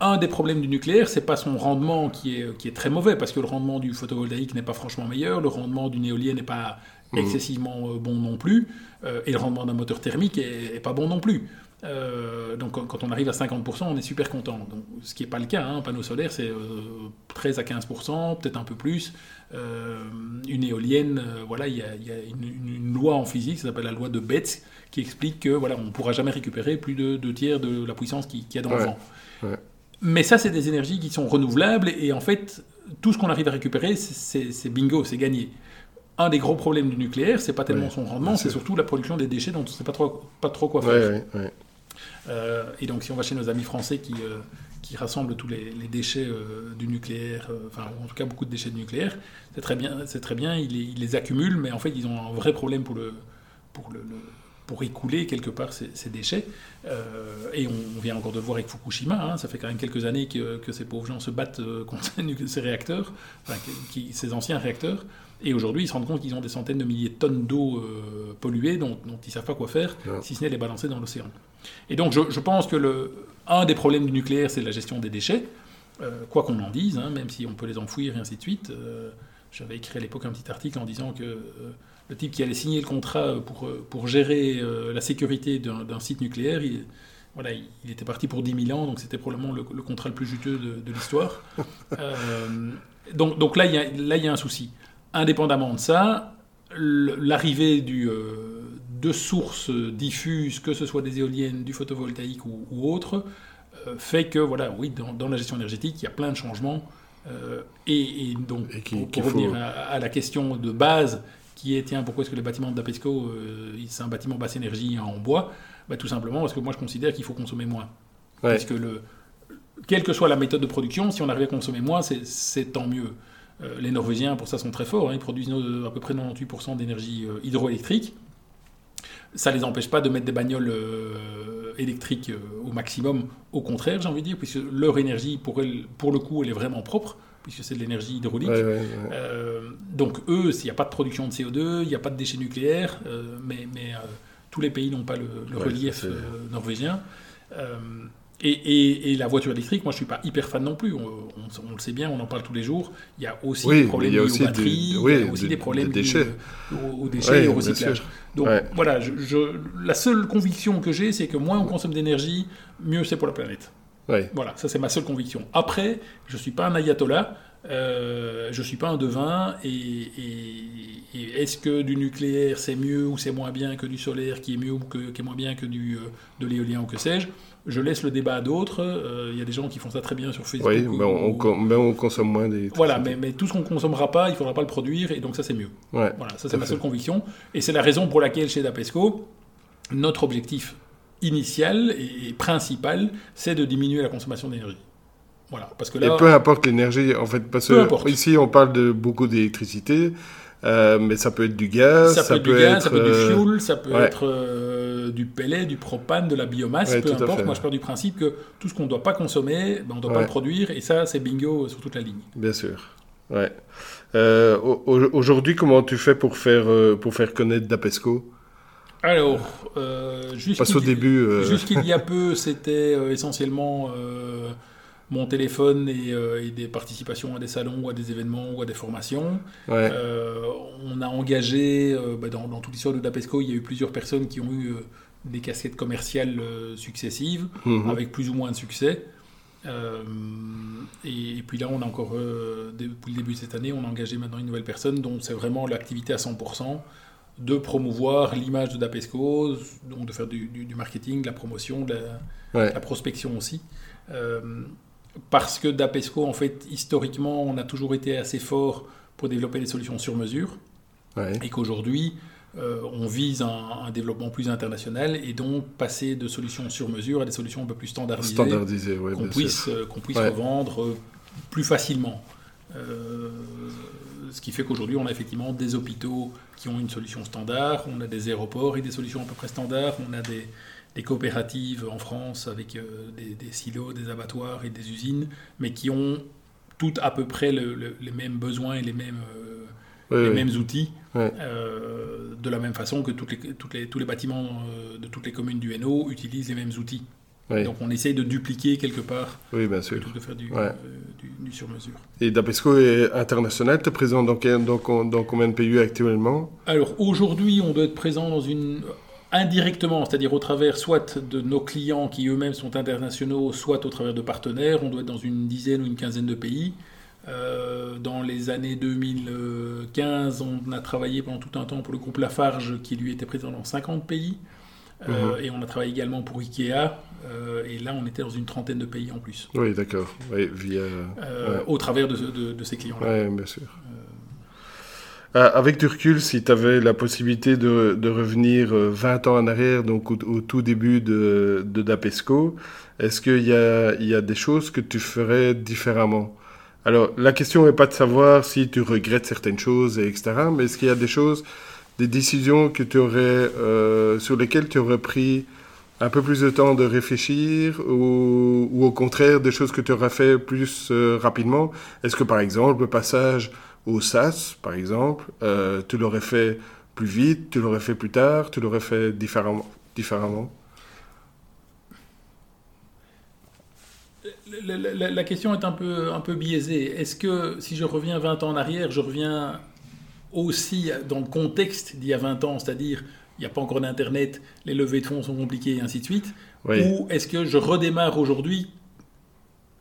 un des problèmes du nucléaire, c'est pas son rendement qui est, qui est très mauvais, parce que le rendement du photovoltaïque n'est pas franchement meilleur, le rendement d'une éolienne n'est pas mmh. excessivement euh, bon non plus, euh, et le rendement d'un moteur thermique est, pas bon non plus. Euh, donc quand on arrive à 50%, on est super content. Donc, ce qui n'est pas le cas. Hein. Un panneau solaire, c'est 13 à 15%, peut-être un peu plus. une éolienne, voilà, il y a, y a une, loi en physique, ça s'appelle la loi de Betz, qui explique que voilà, on ne pourra jamais récupérer plus de deux tiers de la puissance qu'il y a dans le vent. Mais ça, c'est des énergies qui sont renouvelables et en fait, tout ce qu'on arrive à récupérer, c'est bingo, c'est gagné. Un des gros problèmes du nucléaire, c'est pas tellement son rendement, c'est surtout la production des déchets dont on ne sait pas trop, pas trop quoi faire. Euh, et donc, si on va chez nos amis français qui, euh, qui rassemblent tous les, déchets euh, du nucléaire, enfin, en tout cas beaucoup de déchets du nucléaire, c'est très bien, c'est très bien, ils les, accumulent, mais en fait, ils ont un vrai problème pour le, pour le pour écouler quelque part ces, déchets. Euh, et on, vient encore de voir avec Fukushima, hein, ça fait quand même quelques années que, ces pauvres gens se battent euh, contre (laughs) ces réacteurs, enfin, ces anciens réacteurs. Et aujourd'hui, ils se rendent compte qu'ils ont des centaines de milliers de tonnes d'eau euh, polluée dont, ils ne savent pas quoi faire, si ce n'est les balancer dans l'océan. Et donc, je, pense que le, un des problèmes du nucléaire, c'est la gestion des déchets, quoi qu'on en dise, hein, même si on peut les enfouir et ainsi de suite. J'avais écrit à l'époque un petit article en disant que le type qui allait signer le contrat pour, pour gérer euh, la sécurité d'un site nucléaire, il, voilà, il, était parti pour 10 000 ans, donc c'était probablement le, contrat le plus juteux de, l'histoire. (laughs) Euh, donc, donc là, il y a, là, il y a un souci. Indépendamment de ça, l'arrivée euh, de sources diffuses, que ce soit des éoliennes, du photovoltaïque ou, ou autres, fait que, voilà, oui, dans, la gestion énergétique, il y a plein de changements. et, donc, pour, revenir à, la question de base, qui est, tiens, pourquoi est-ce que le bâtiment d'Apesco, euh, c'est un bâtiment basse énergie en bois? Bah, Tout simplement parce que moi, je considère qu'il faut consommer moins. Parce que, le, quelle que soit la méthode de production, si on arrive à consommer moins, c'est tant mieux. Euh, les Norvégiens, pour ça, sont très forts. Hein. ils produisent à peu près 98% d'énergie euh, hydroélectrique. Ça ne les empêche pas de mettre des bagnoles électriques au maximum. Au contraire, j'ai envie de dire, puisque leur énergie, pour, elle, pour le coup, elle est vraiment propre puisque c'est de l'énergie hydraulique. Euh, donc eux, s'il n'y a pas de production de CO2, il n'y a pas de déchets nucléaires, euh, mais, mais euh, tous les pays n'ont pas le, relief norvégien. Et, et, la voiture électrique, moi je ne suis pas hyper fan non plus, on, le sait bien, on en parle tous les jours. Il y a aussi des problèmes liés aux batteries, il y a aussi des problèmes déchets. aux, déchets et au recyclage. Donc voilà, je, la seule conviction que j'ai, c'est que moins on consomme d'énergie, mieux c'est pour la planète. Voilà, ça c'est ma seule conviction. Après, je ne suis pas un ayatollah, euh, je ne suis pas un devin, et, est-ce que du nucléaire c'est mieux ou c'est moins bien que du solaire qui est mieux ou que, qui est moins bien que du, euh, de l'éolien ou que sais-je? Je laisse le débat à d'autres. Euh, il y a des gens qui font ça très bien sur Facebook. Oui, mais on, consomme moins des. Voilà, mais, mais, tout ce qu'on ne consommera pas, il ne faudra pas le produire, et donc ça c'est mieux. voilà, ça c'est ma seule conviction. Et c'est la raison pour laquelle chez Dapesco, notre objectif initial et principal, c'est de diminuer la consommation d'énergie. Voilà, parce que là, et peu importe l'énergie, en fait, parce que ici on parle de beaucoup d'électricité, euh, mais ça peut être du gaz, ça, peut, être du gaz, ça peut être du euh, fuel, ça peut être euh, du pellet, du propane, de la biomasse, peu importe. Moi, je pars du principe que tout ce qu'on ne doit pas consommer, ben, on ne doit pas le produire, et ça, c'est bingo sur toute la ligne. Bien sûr. Ouais. Aujourd'hui, comment tu fais pour faire, pour faire connaître Dapesco? Alors, euh. Jusqu'il y a (laughs) peu, c'était essentiellement mon téléphone et, des participations à des salons ou à des événements ou à des formations. on a engagé, bah, dans, toute l'histoire de Dapesco, il y a eu plusieurs personnes qui ont eu des casquettes commerciales successives, mhm. avec plus ou moins de succès. et, puis là, on a encore, depuis le début de cette année, on a engagé maintenant une nouvelle personne dont c'est vraiment l'activité à 100% de promouvoir l'image de Dapesco, donc de faire du, marketing, de la promotion, de la, prospection aussi. Euh, parce que d'Apesco, en fait, historiquement, on a toujours été assez fort pour développer des solutions sur mesure. Et qu'aujourd'hui, euh, on vise un, développement plus international et donc passer de solutions sur mesure à des solutions un peu plus standardisées, standardisées qu'on puisse, euh, qu'on puisse revendre euh, plus facilement. ce qui fait qu'aujourd'hui, on a effectivement des hôpitaux qui ont une solution standard, on a des aéroports et des solutions à peu près standards, on a des, des coopératives en France avec des, silos, des abattoirs et des usines, mais qui ont toutes à peu près les mêmes besoins et les mêmes les mêmes outils, euh, de la même façon que toutes les, toutes les, tous les bâtiments euh, de toutes les communes du NO utilisent les mêmes outils. Donc on essaye de dupliquer quelque part, oui, bien sûr. de faire du, euh, du, sur-mesure. Et Dapesco est international, tu es présent dans, dans, dans, combien de pays actuellement? Alors aujourd'hui, on doit être présent dans une indirectement, c'est-à-dire au travers soit de nos clients qui eux-mêmes sont internationaux, soit au travers de partenaires, on doit être dans une dizaine ou une quinzaine de pays. Euh, dans les années 2015, on a travaillé pendant tout un temps pour le groupe Lafarge, qui lui était présent dans 50 pays. Euh, mhm. Et on a travaillé également pour Ikea. Euh, et là, on était dans une trentaine de pays en plus. Oui, d'accord. Oui, via... Au travers de, de, ces clients-là. Oui, bien sûr. Avec du recul, si tu avais la possibilité de, revenir 20 ans en arrière, donc au, tout début de, Dapesco, est-ce qu'il y a, il y a des choses que tu ferais différemment? Alors, la question n'est pas de savoir si tu regrettes certaines choses, etc., mais est-ce qu'il y a des choses, des décisions que tu aurais, euh, sur lesquelles tu aurais pris un peu plus de temps de réfléchir ou, au contraire des choses que tu aurais fait plus euh, rapidement? Est-ce que par exemple le passage au SAS, par exemple, euh, tu l'aurais fait plus vite, tu l'aurais fait plus tard, tu l'aurais fait différemment, différemment? La, question est un peu, un peu biaisée. Est-ce que si je reviens 20 ans en arrière, je reviens aussi dans le contexte d'il y a 20 ans, c'est-à-dire il n'y a pas encore d'Internet, les levées de fonds sont compliquées et ainsi de suite Ou est-ce que je redémarre aujourd'hui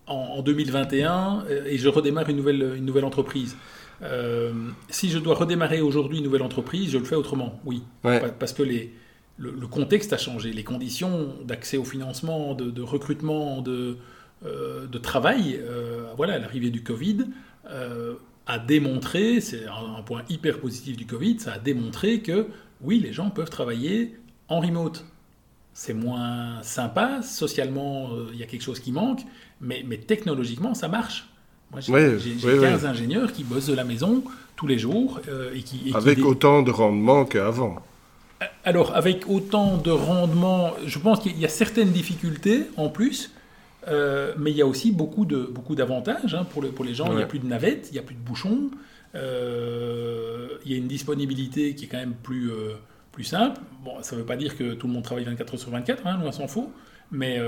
en, 2021 euh, et je redémarre une nouvelle, une nouvelle entreprise? Euh, Si je dois redémarrer aujourd'hui une nouvelle entreprise, je le fais autrement, oui. Parce que les, le, contexte a changé, les conditions d'accès au financement, de recrutement, de, euh, de travail, euh, voilà, l'arrivée du Covid a démontré, c'est un, point hyper positif du Covid, ça a démontré que oui, les gens peuvent travailler en remote. C'est moins sympa, socialement, il y a quelque chose qui manque, mais, mais technologiquement, ça marche. Moi, j'ai 15 ingénieurs qui bossent de la maison tous les jours. et qui, Avec autant de rendement qu'avant. Alors, avec autant de rendement, je pense qu'il y a certaines difficultés en plus, euh, mais il y a aussi beaucoup, de, beaucoup d'avantages hein, pour, le, pour les gens. Il n'y a plus de navettes, il n'y a plus de bouchons. Euh, il y a une disponibilité qui est quand même plus, euh, plus simple. Bon, ça ne veut pas dire que tout le monde travaille 24 heures sur 24, hein, loin s'en faut. Mais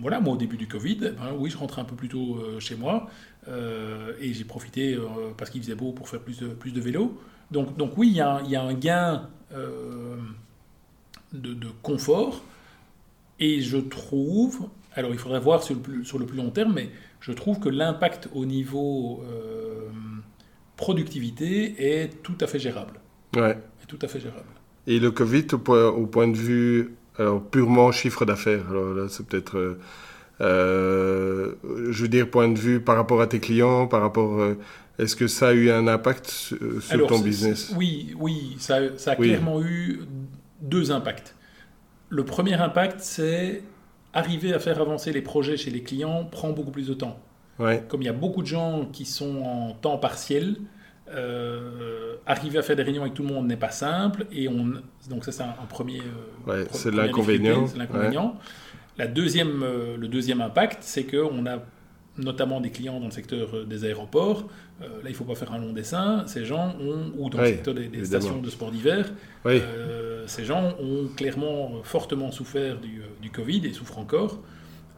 voilà, moi au début du Covid, ben oui, je rentrais un peu plus tôt chez moi et j'ai profité parce qu'il faisait beau pour faire plus de, plus de vélo. Donc, donc oui, il y, a, il y a un gain de, de confort et je trouve alors il faudrait voir sur le, plus, sur le plus long terme, mais je trouve que l'impact au niveau euh, productivité est tout à fait gérable. Ouais. Est tout à fait gérable. Et le Covid, au point, de vue alors, purement chiffre d'affaires, alors là c'est peut-être... Euh, euh, je veux dire, point de vue par rapport à tes clients, par rapport... Est-ce que ça a eu un impact sur ton business? Oui, oui, ça, a clairement eu deux impacts. Le premier impact, c'est arriver à faire avancer les projets chez les clients prend beaucoup plus de temps. Comme il y a beaucoup de gens qui sont en temps partiel, euh, arriver à faire des réunions avec tout le monde n'est pas simple. Et on, donc ça, c'est un, premier... Euh, c'est l'inconvénient. La deuxième, euh, le deuxième impact, c'est qu'on a notamment des clients dans le secteur des aéroports. là, il ne faut pas faire un long dessin. Ces gens ont, ou dans le secteur des, stations de sport d'hiver, ces gens ont clairement fortement souffert du, du Covid et souffrent encore.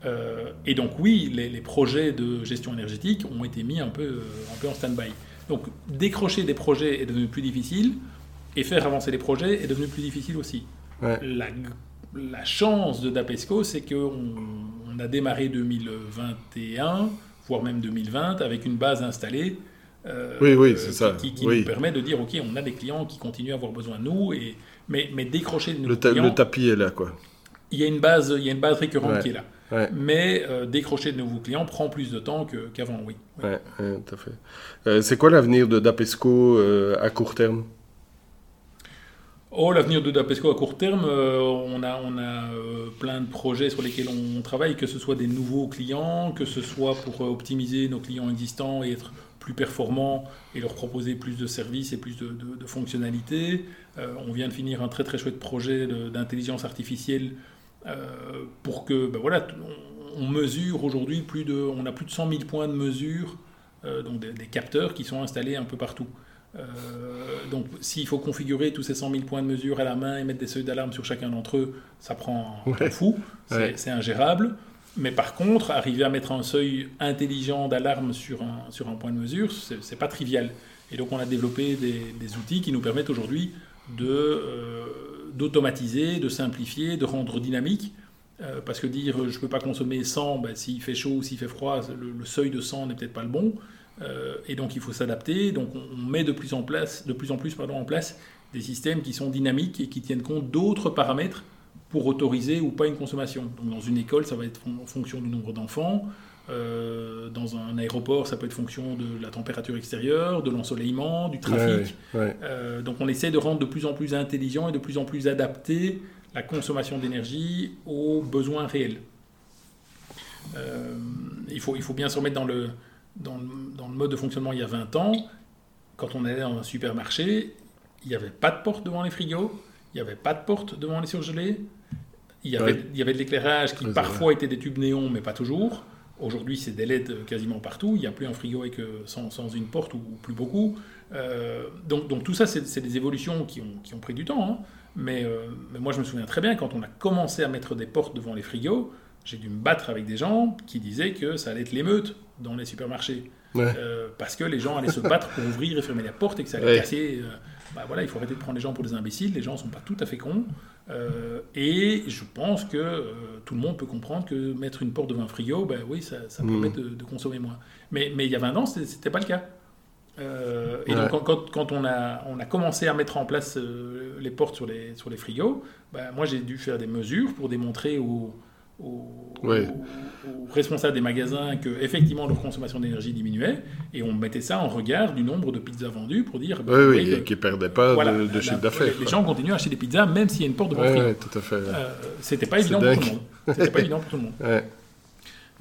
Euh, et donc oui, les, projets de gestion énergétique ont été mis un peu, un peu en stand-by. Donc décrocher des projets est devenu plus difficile et faire avancer les projets est devenu plus difficile aussi. La, la, chance de Dapesco, c'est qu'on on a démarré 2021, voire même 2020, avec une base installée. Euh, oui, oui, c'est ça. Qui, qui nous permet de dire, OK, on a des clients qui continuent à avoir besoin de nous, et, mais, mais décrocher de le, le tapis est là, quoi il y a une base, il y a une base récurrente qui est là. Mais décrocher de nouveaux clients prend plus de temps qu'avant, oui. Oui, tout à fait. c'est quoi l'avenir de Dapesco à court terme? Oh, l'avenir de Dapesco à court terme, euh, on a, on a euh, plein de projets sur lesquels on travaille, que ce soit des nouveaux clients, que ce soit pour euh, optimiser nos clients existants et être plus performants et leur proposer plus de services et plus de, fonctionnalités. on vient de finir un très très chouette projet d'intelligence artificielle pour que, ben voilà, on, mesure aujourd'hui plus de, on a plus de 100 000 points de mesure, donc des capteurs qui sont installés un peu partout. Euh, donc, s'il faut configurer tous ces 100 000 points de mesure à la main et mettre des seuils d'alarme sur chacun d'entre eux, ça prend un temps fou, c'est ingérable. Mais par contre, arriver à mettre un seuil intelligent d'alarme sur un, sur un point de mesure, c'est pas trivial. Et donc, on a développé des, outils qui nous permettent aujourd'hui euh, d'automatiser, de, simplifier, de rendre dynamique. Euh, parce que dire je ne peux pas consommer 100, ben, s'il fait chaud ou s'il fait froid, le, le seuil de 100 n'est peut-être pas le bon. Euh, et donc il faut s'adapter. Donc on, met de plus en, place, de plus, en plus pardon, en place des systèmes qui sont dynamiques et qui tiennent compte d'autres paramètres pour autoriser ou pas une consommation. Donc dans une école, ça va être en fonction du nombre d'enfants. Euh, dans un aéroport, ça peut être fonction de la température extérieure, de l'ensoleillement, du trafic. Euh, donc on essaie de rendre de plus en plus intelligent et de plus en plus adapté la consommation d'énergie aux besoins réels. il, faut, il faut bien se remettre dans le, dans le, mode de fonctionnement il y a 20 ans, quand on allait dans un supermarché, il n'y avait pas de porte devant les frigos, il n'y avait pas de porte devant les surgelés, il y avait, il y avait de l'éclairage qui parfois était des tubes néons, mais pas toujours. Aujourd'hui, c'est des LED quasiment partout. Il n'y a plus un frigo avec, sans, sans une porte ou, plus beaucoup. Euh, donc, donc, tout ça, c'est des évolutions qui ont, qui ont, pris du temps. Hein. Mais, euh, mais, moi, je me souviens très bien, quand on a commencé à mettre des portes devant les frigos, j'ai dû me battre avec des gens qui disaient que ça allait être l'émeute dans les supermarchés. Euh, parce que les gens allaient se battre pour ouvrir et fermer la porte et que ça allait casser. Euh, bah voilà, il faut arrêter de prendre les gens pour des imbéciles. Les gens ne sont pas tout à fait cons. Euh, et je pense que tout le monde peut comprendre que mettre une porte devant un frigo, ben oui, ça, ça permet de, de, consommer moins. Mais, mais il y a 20 ans, ce n'était pas le cas. et donc, quand, quand, on, a, on a commencé à mettre en place les portes sur les, sur les frigos, ben moi j'ai dû faire des mesures pour démontrer aux aux, responsables des magasins que effectivement leur consommation d'énergie diminuait et on mettait ça en regard du nombre de pizzas vendues pour dire oui, oui, oui qu'ils perdaient pas de, chiffre d'affaires. Les, gens continuent à acheter des pizzas même s'il y a une porte devant le frigo. tout à fait. Euh, c'était pas évident pour tout le monde. C'était pas évident pour tout le monde. (laughs)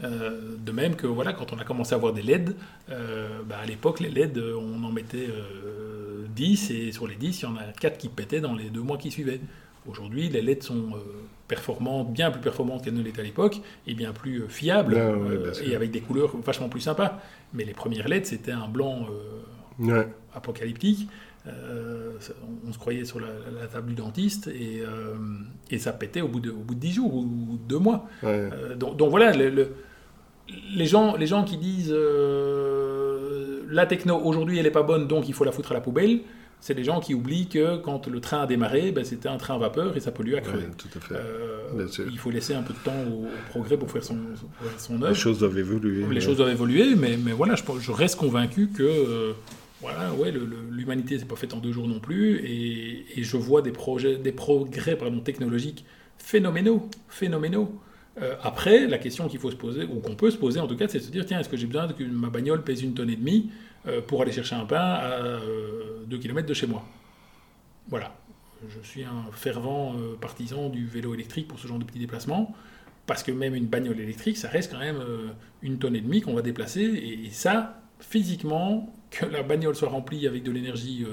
Euh, de même que voilà, quand on a commencé à avoir des LED, euh, bah, à l'époque, les LED, on en mettait 10 et sur les 10, il y en a 4 qui pétaient dans les deux mois qui suivaient. Aujourd'hui, les LED sont euh, performantes, bien plus performantes qu'elles ne l'étaient à l'époque, et bien plus euh, fiables, euh, et avec des couleurs vachement plus sympas. Mais les premières LED, c'était un blanc apocalyptique. on, se croyait sur la, table du dentiste, et, et, ça pétait au bout, de, au bout de 10 jours ou deux mois. Donc, voilà, les, gens, les gens qui disent la techno aujourd'hui elle n'est pas bonne, donc il faut la foutre à la poubelle c'est des gens qui oublient que quand le train a démarré, ben, c'était un train à vapeur et ça pollue à crever. Euh, il faut laisser un peu de temps au, progrès pour faire son, son œuvre. Les choses doivent évoluer. Les choses doivent évoluer, mais, mais voilà, je, je, reste convaincu que euh, voilà, ouais, l'humanité s'est pas faite en deux jours non plus, et, et, je vois des, projets, des progrès pardon, technologiques phénoménaux, phénoménaux. Euh, après, la question qu'il faut se poser, ou qu'on peut se poser en tout cas, c'est de se dire tiens, est-ce que j'ai besoin que ma bagnole pèse une tonne et demie pour aller chercher un pain à 2 euh, km de chez moi. Voilà. Je suis un fervent euh, partisan du vélo électrique pour ce genre de petits déplacements, parce que même une bagnole électrique, ça reste quand même une tonne et demie qu'on va déplacer, et, ça, physiquement, que la bagnole soit remplie avec de l'énergie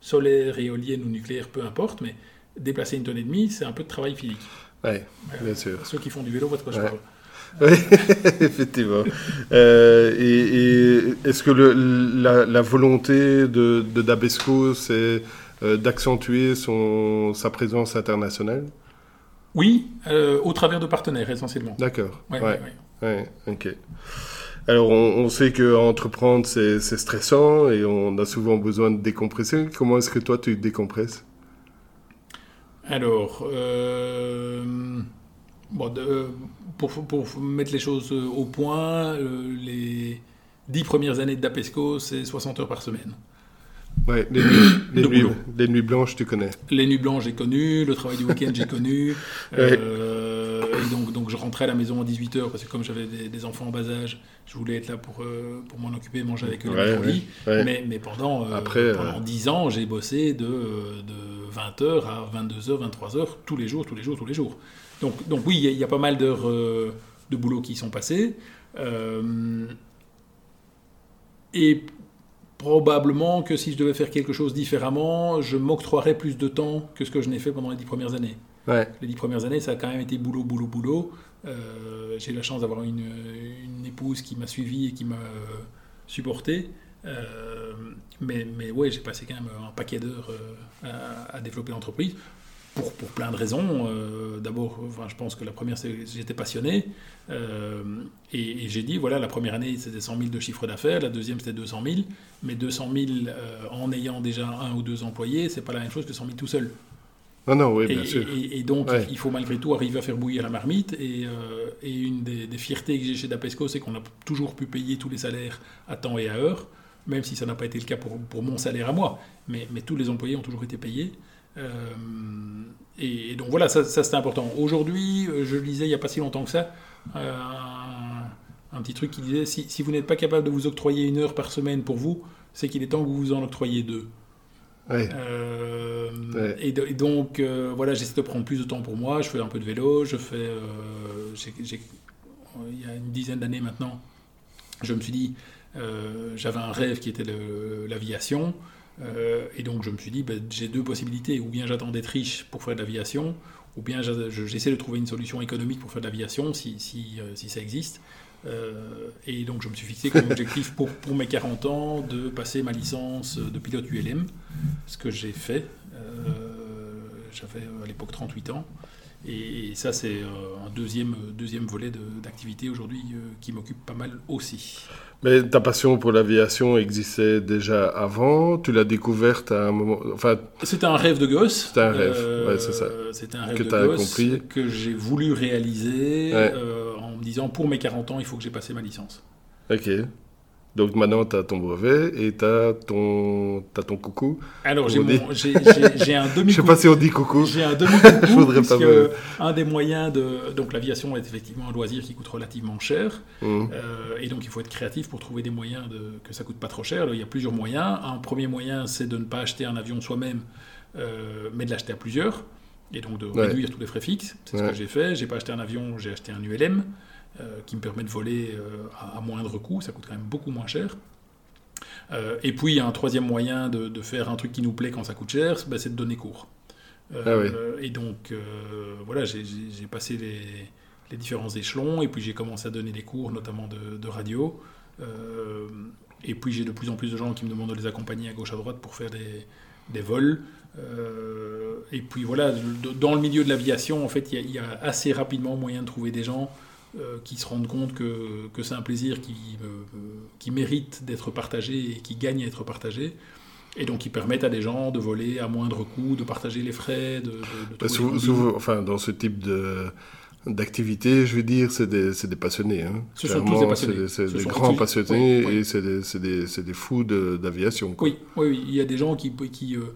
solaire, éolienne ou nucléaire, peu importe, mais déplacer une tonne et demie, c'est un peu de travail physique. Oui, bien sûr. Ceux qui font du vélo voient de quoi je parle. Oui, (laughs) effectivement. Euh, et, est-ce que la, volonté de, Dabesco, c'est euh, d'accentuer sa présence internationale? Oui, euh, au travers de partenaires essentiellement. D'accord. Ouais, ouais, ok. Alors, on, sait qu'entreprendre, c'est stressant et on a souvent besoin de décompresser. Comment est-ce que toi, tu décompresses? Alors, bon, de, pour, pour, mettre les choses euh, au point, euh, les dix premières années de Dapesco, c'est 60 heures par semaine. Ouais, les nuits, (coughs) les, nuits, les nuits, blanches, tu connais. Les nuits blanches, j'ai connu. Le travail du week-end, j'ai connu. (laughs) Euh, et donc, donc je rentrais à la maison à 18h parce que comme j'avais des, enfants en bas âge, je voulais être là pour, pour m'en occuper, manger avec eux ouais. Mais, mais, pendant, Après, pendant 10 ans, j'ai bossé de, de 20h à 22h, 23h, tous les jours, tous les jours, tous les jours. Donc, donc oui, il y, a pas mal d'heures de boulot qui sont passées. et probablement que si je devais faire quelque chose différemment, je m'octroierais plus de temps que ce que je n'ai fait pendant les dix premières années. Les dix premières années, ça a quand même été boulot, boulot, boulot. Euh, j'ai la chance d'avoir une, une, épouse qui m'a suivi et qui m'a euh, supporté. Euh, mais, mais ouais, j'ai passé quand même un paquet d'heures à, à, développer l'entreprise pour, pour, plein de raisons. Euh, d'abord, enfin, je pense que la première, c'est que j'étais passionné. Euh, et, j'ai dit, voilà, la première année, c'était 100 000 de chiffre d'affaires, la deuxième, c'était 200 000. Mais 200 000 euh, en ayant déjà un ou deux employés, c'est pas la même chose que 100 000 tout seul. Non, non, oui, bien et, sûr. Et, donc, il faut malgré tout arriver à faire bouillir la marmite. Et, une des, des, fiertés que j'ai chez Dapesco, c'est qu'on a toujours pu payer tous les salaires à temps et à heure, même si ça n'a pas été le cas pour, pour mon salaire à moi. Mais, mais tous les employés ont toujours été payés. Euh, et, donc voilà, ça, c'est important. Aujourd'hui, euh, je lisais il n'y a pas si longtemps que ça, euh, un, petit truc qui disait si, si vous n'êtes pas capable de vous octroyer une heure par semaine pour vous, c'est qu'il est temps que vous vous en octroyiez deux. Et, donc, voilà, j'essaie de prendre plus de temps pour moi. Je fais un peu de vélo. Je fais. il y a une dizaine d'années maintenant, je me suis dit, j'avais un rêve qui était l'aviation. Euh, et donc je me suis dit, ben, j'ai deux possibilités. Ou bien j'attends d'être riche pour faire de l'aviation, ou bien j'essaie de trouver une solution économique pour faire de l'aviation, si, si, euh, ça existe. Euh, et donc je me suis fixé comme objectif pour, pour, mes 40 ans de passer ma licence de pilote ULM, ce que j'ai fait. J'avais à l'époque 38 ans. Et, ça, c'est un deuxième, deuxième volet d'activité aujourd'hui qui m'occupe pas mal aussi. Mais ta passion pour l'aviation existait déjà avant Tu l'as découverte à un moment enfin, C'était un rêve de gosse. C'était un rêve, euh, c'est ça. C'était un rêve que de gosse compris. que j'ai voulu réaliser euh, en me disant pour mes 40 ans, il faut que j'ai passé ma licence. Ok. Donc maintenant, tu as ton brevet et tu as ton, as ton coucou. Alors, j'ai un demi-coucou. (laughs) Je sais pas si on dit coucou. (laughs) J'ai un demi-coucou. (laughs) Je voudrais pas me... Un des moyens de. Donc, l'aviation est effectivement un loisir qui coûte relativement cher. Mmh. Euh, et donc, il faut être créatif pour trouver des moyens de... que ça coûte pas trop cher. il y a plusieurs moyens. Un premier moyen, c'est de ne pas acheter un avion soi-même, euh, mais de l'acheter à plusieurs. Et donc, de réduire tous les frais fixes. C'est ce que j'ai fait. J'ai pas acheté un avion, j'ai acheté un ULM. Euh, qui me permet de voler euh, à, moindre coût, ça coûte quand même beaucoup moins cher. Euh, et puis, il y a un troisième moyen de, faire un truc qui nous plaît quand ça coûte cher, bah, c'est de donner cours. Ah et donc, voilà, j'ai passé les, différents échelons, et puis j'ai commencé à donner des cours, notamment de, radio. et puis, j'ai de plus en plus de gens qui me demandent de les accompagner à gauche, à droite pour faire des, vols. et puis voilà, dans le milieu de l'aviation, en fait, il y, a assez rapidement moyen de trouver des gens euh, qui se rendent compte que, que c'est un plaisir qui, euh, qui mérite d'être partagé et qui gagne à être partagé. Et donc, ils permettent à des gens de voler à moindre coût, de partager les frais, de. de, enfin, dans ce type de d'activité, je veux dire, c'est des, des, passionnés. Hein. Ce sont tous des passionnés. C'est des, grands passionnés et c'est des, des, des, fous d'aviation. Oui, oui, il y a des gens qui, qui, euh,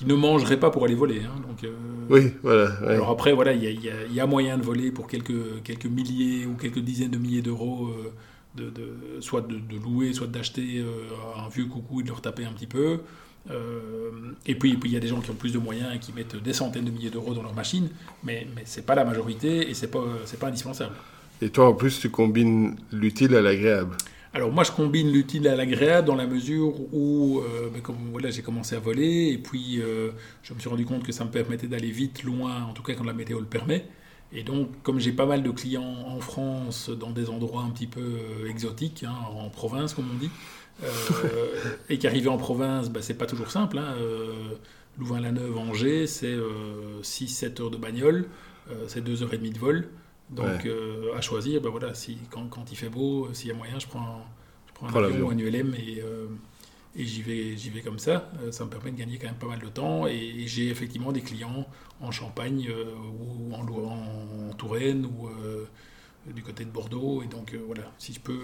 qui ne mangeraient pas pour aller voler. Hein, donc, euh, Oui, voilà. Alors après, voilà, il y, y, a moyen de voler pour quelques, quelques milliers ou quelques dizaines de milliers d'euros, euh, de, de, soit de, louer, soit d'acheter euh, un vieux coucou et de le retaper un petit peu. et puis, il y a des gens qui ont plus de moyens et qui mettent des centaines de milliers d'euros dans leur machine, mais, mais ce n'est pas la majorité et ce n'est pas, pas indispensable. Et toi, en plus, tu combines l'utile à l'agréable. Alors moi, je combine l'utile à l'agréable dans la mesure où, euh, ben, comme voilà, j'ai commencé à voler et puis euh, je me suis rendu compte que ça me permettait d'aller vite, loin, en tout cas quand la météo le permet. Et donc, comme j'ai pas mal de clients en France, dans des endroits un petit peu euh, exotiques, hein, en province comme on dit, (laughs) et qu'arriver en province, ben, c'est pas toujours simple. Hein, Louvain-la-Neuve, Angers, c'est 6-7 heures de bagnole, c'est 2 heures et demie de vol. Donc, euh, à choisir, ben voilà, si, quand, quand il fait beau, s'il y a moyen, je prends, je prends un avion ou un ULM et, euh, et j'y vais, j'y vais comme ça. Euh, ça me permet de gagner quand même pas mal de temps. Et, j'ai effectivement des clients en Champagne ou en, en, Touraine ou du côté de Bordeaux. Et donc, voilà, si je peux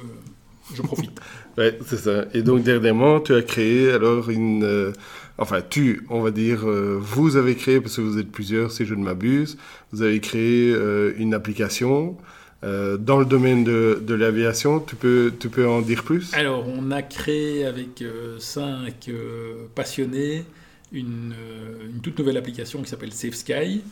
je profite. (laughs) ouais, c'est ça. Et donc dernièrement, tu as créé alors une, enfin tu, on va dire, euh, vous avez créé parce que vous êtes plusieurs, si je ne m'abuse, vous avez créé euh, une application. dans le domaine de, de l'aviation, tu peux, tu peux en dire plus? Alors, on a créé avec cinq passionnés une, une, toute nouvelle application qui s'appelle Safe Sky,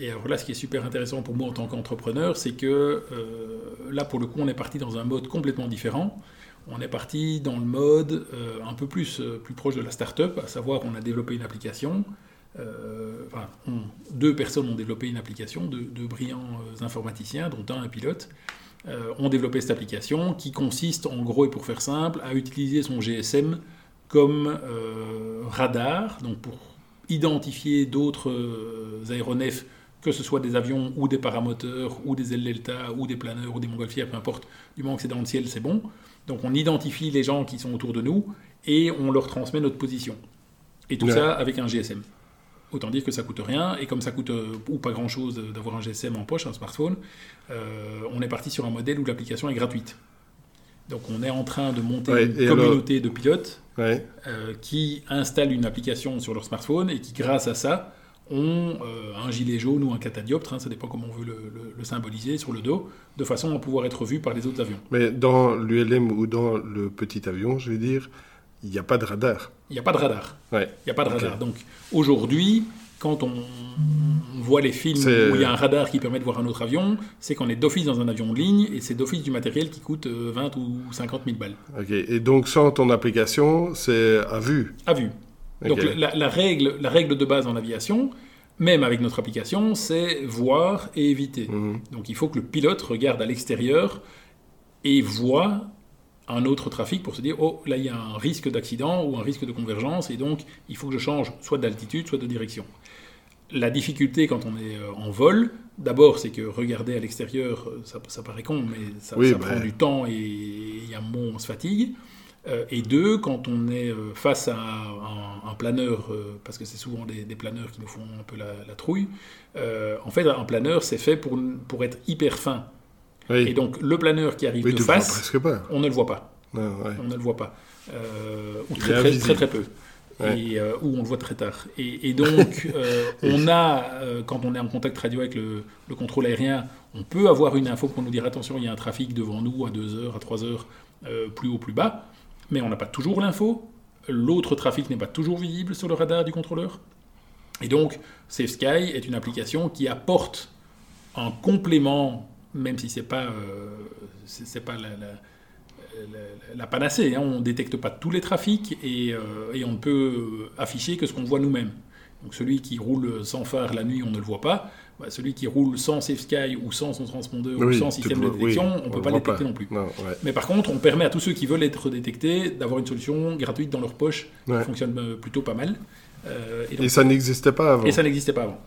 et alors là, ce qui est super intéressant pour moi en tant qu'entrepreneur, c'est que euh, là, pour le coup, on est parti dans un mode complètement différent. On est parti dans le mode euh, un peu plus, euh, plus proche de la start-up, à savoir on a développé une application. enfin, deux personnes ont développé une application, deux, brillants informaticiens, dont un un pilote, ont développé cette application qui consiste, en gros et pour faire simple, à utiliser son GSM comme radar, donc pour identifier d'autres aéronefs que ce soit des avions ou des paramoteurs ou des ailes delta ou des planeurs ou des montgolfières, peu importe, du moment que c'est dans le ciel, c'est bon. Donc on identifie les gens qui sont autour de nous et on leur transmet notre position. Et tout ça avec un GSM. Autant dire que ça coûte rien, et comme ça coûte euh, ou pas grand chose d'avoir un GSM en poche, un smartphone, euh, on est parti sur un modèle où l'application est gratuite. Donc on est en train de monter une communauté de pilotes euh, qui installent une application sur leur smartphone et qui, grâce à ça, ont euh, un gilet jaune ou un catadioptre, hein, ça dépend comment on veut le, symboliser, sur le dos, de façon à pouvoir être vu par les autres avions. Mais dans l'ULM ou dans le petit avion, je vais dire, il n'y a pas de radar. Il n'y a pas de radar. Ouais. Il n'y a pas de radar. Donc aujourd'hui, quand on, voit les films où il y a un radar qui permet de voir un autre avion, c'est qu'on est d'office dans un avion en ligne et c'est d'office du matériel qui coûte 20 euh, ou 50 000 balles. Ok. Et donc sans ton application, c'est à vue À vue. Donc la, règle, la règle de base en aviation, même avec notre application, c'est voir et éviter. Mhm. Donc il faut que le pilote regarde à l'extérieur et voit un autre trafic pour se dire oh là il y a un risque d'accident ou un risque de convergence et donc il faut que je change soit d'altitude soit de direction. La difficulté quand on est euh, en vol, d'abord c'est que regarder à l'extérieur, ça, paraît con, mais ça, prend du temps et a un moment on se fatigue. Euh, et deux, quand on est euh, face à un, planeur, euh, parce que c'est souvent des, planeurs qui nous font un peu la, trouille, en fait, un planeur, c'est fait pour, pour être hyper fin. Et donc, le planeur qui arrive de face, on ne le voit pas. On ne le voit pas. ou très très, très, peu. Et, ou on le voit très tard. Et, donc, (laughs) on a, quand on est en contact radio avec le, le, contrôle aérien, on peut avoir une info pour nous dire attention, il y a un trafic devant nous à 2 heures, à 3 heures, plus haut, plus bas mais on n'a pas toujours l'info. L'autre trafic n'est pas toujours visible sur le radar du contrôleur. Et donc, Safe Sky est une application qui apporte un complément, même si ce n'est pas, euh, c'est pas la, panacée. Hein. On ne détecte pas tous les trafics euh, et on ne peut afficher que ce qu'on voit nous-mêmes. Donc celui qui roule sans phare la nuit, on ne le voit pas. Bah, celui qui roule sans Safe Sky ou sans son transpondeur ou sans système de détection, on ne peut pas le détecter non plus. Mais par contre, on permet à tous ceux qui veulent être détectés d'avoir une solution gratuite dans leur poche qui fonctionne euh, plutôt pas mal. Euh, et, ça n'existait pas avant. Et ça n'existait pas avant.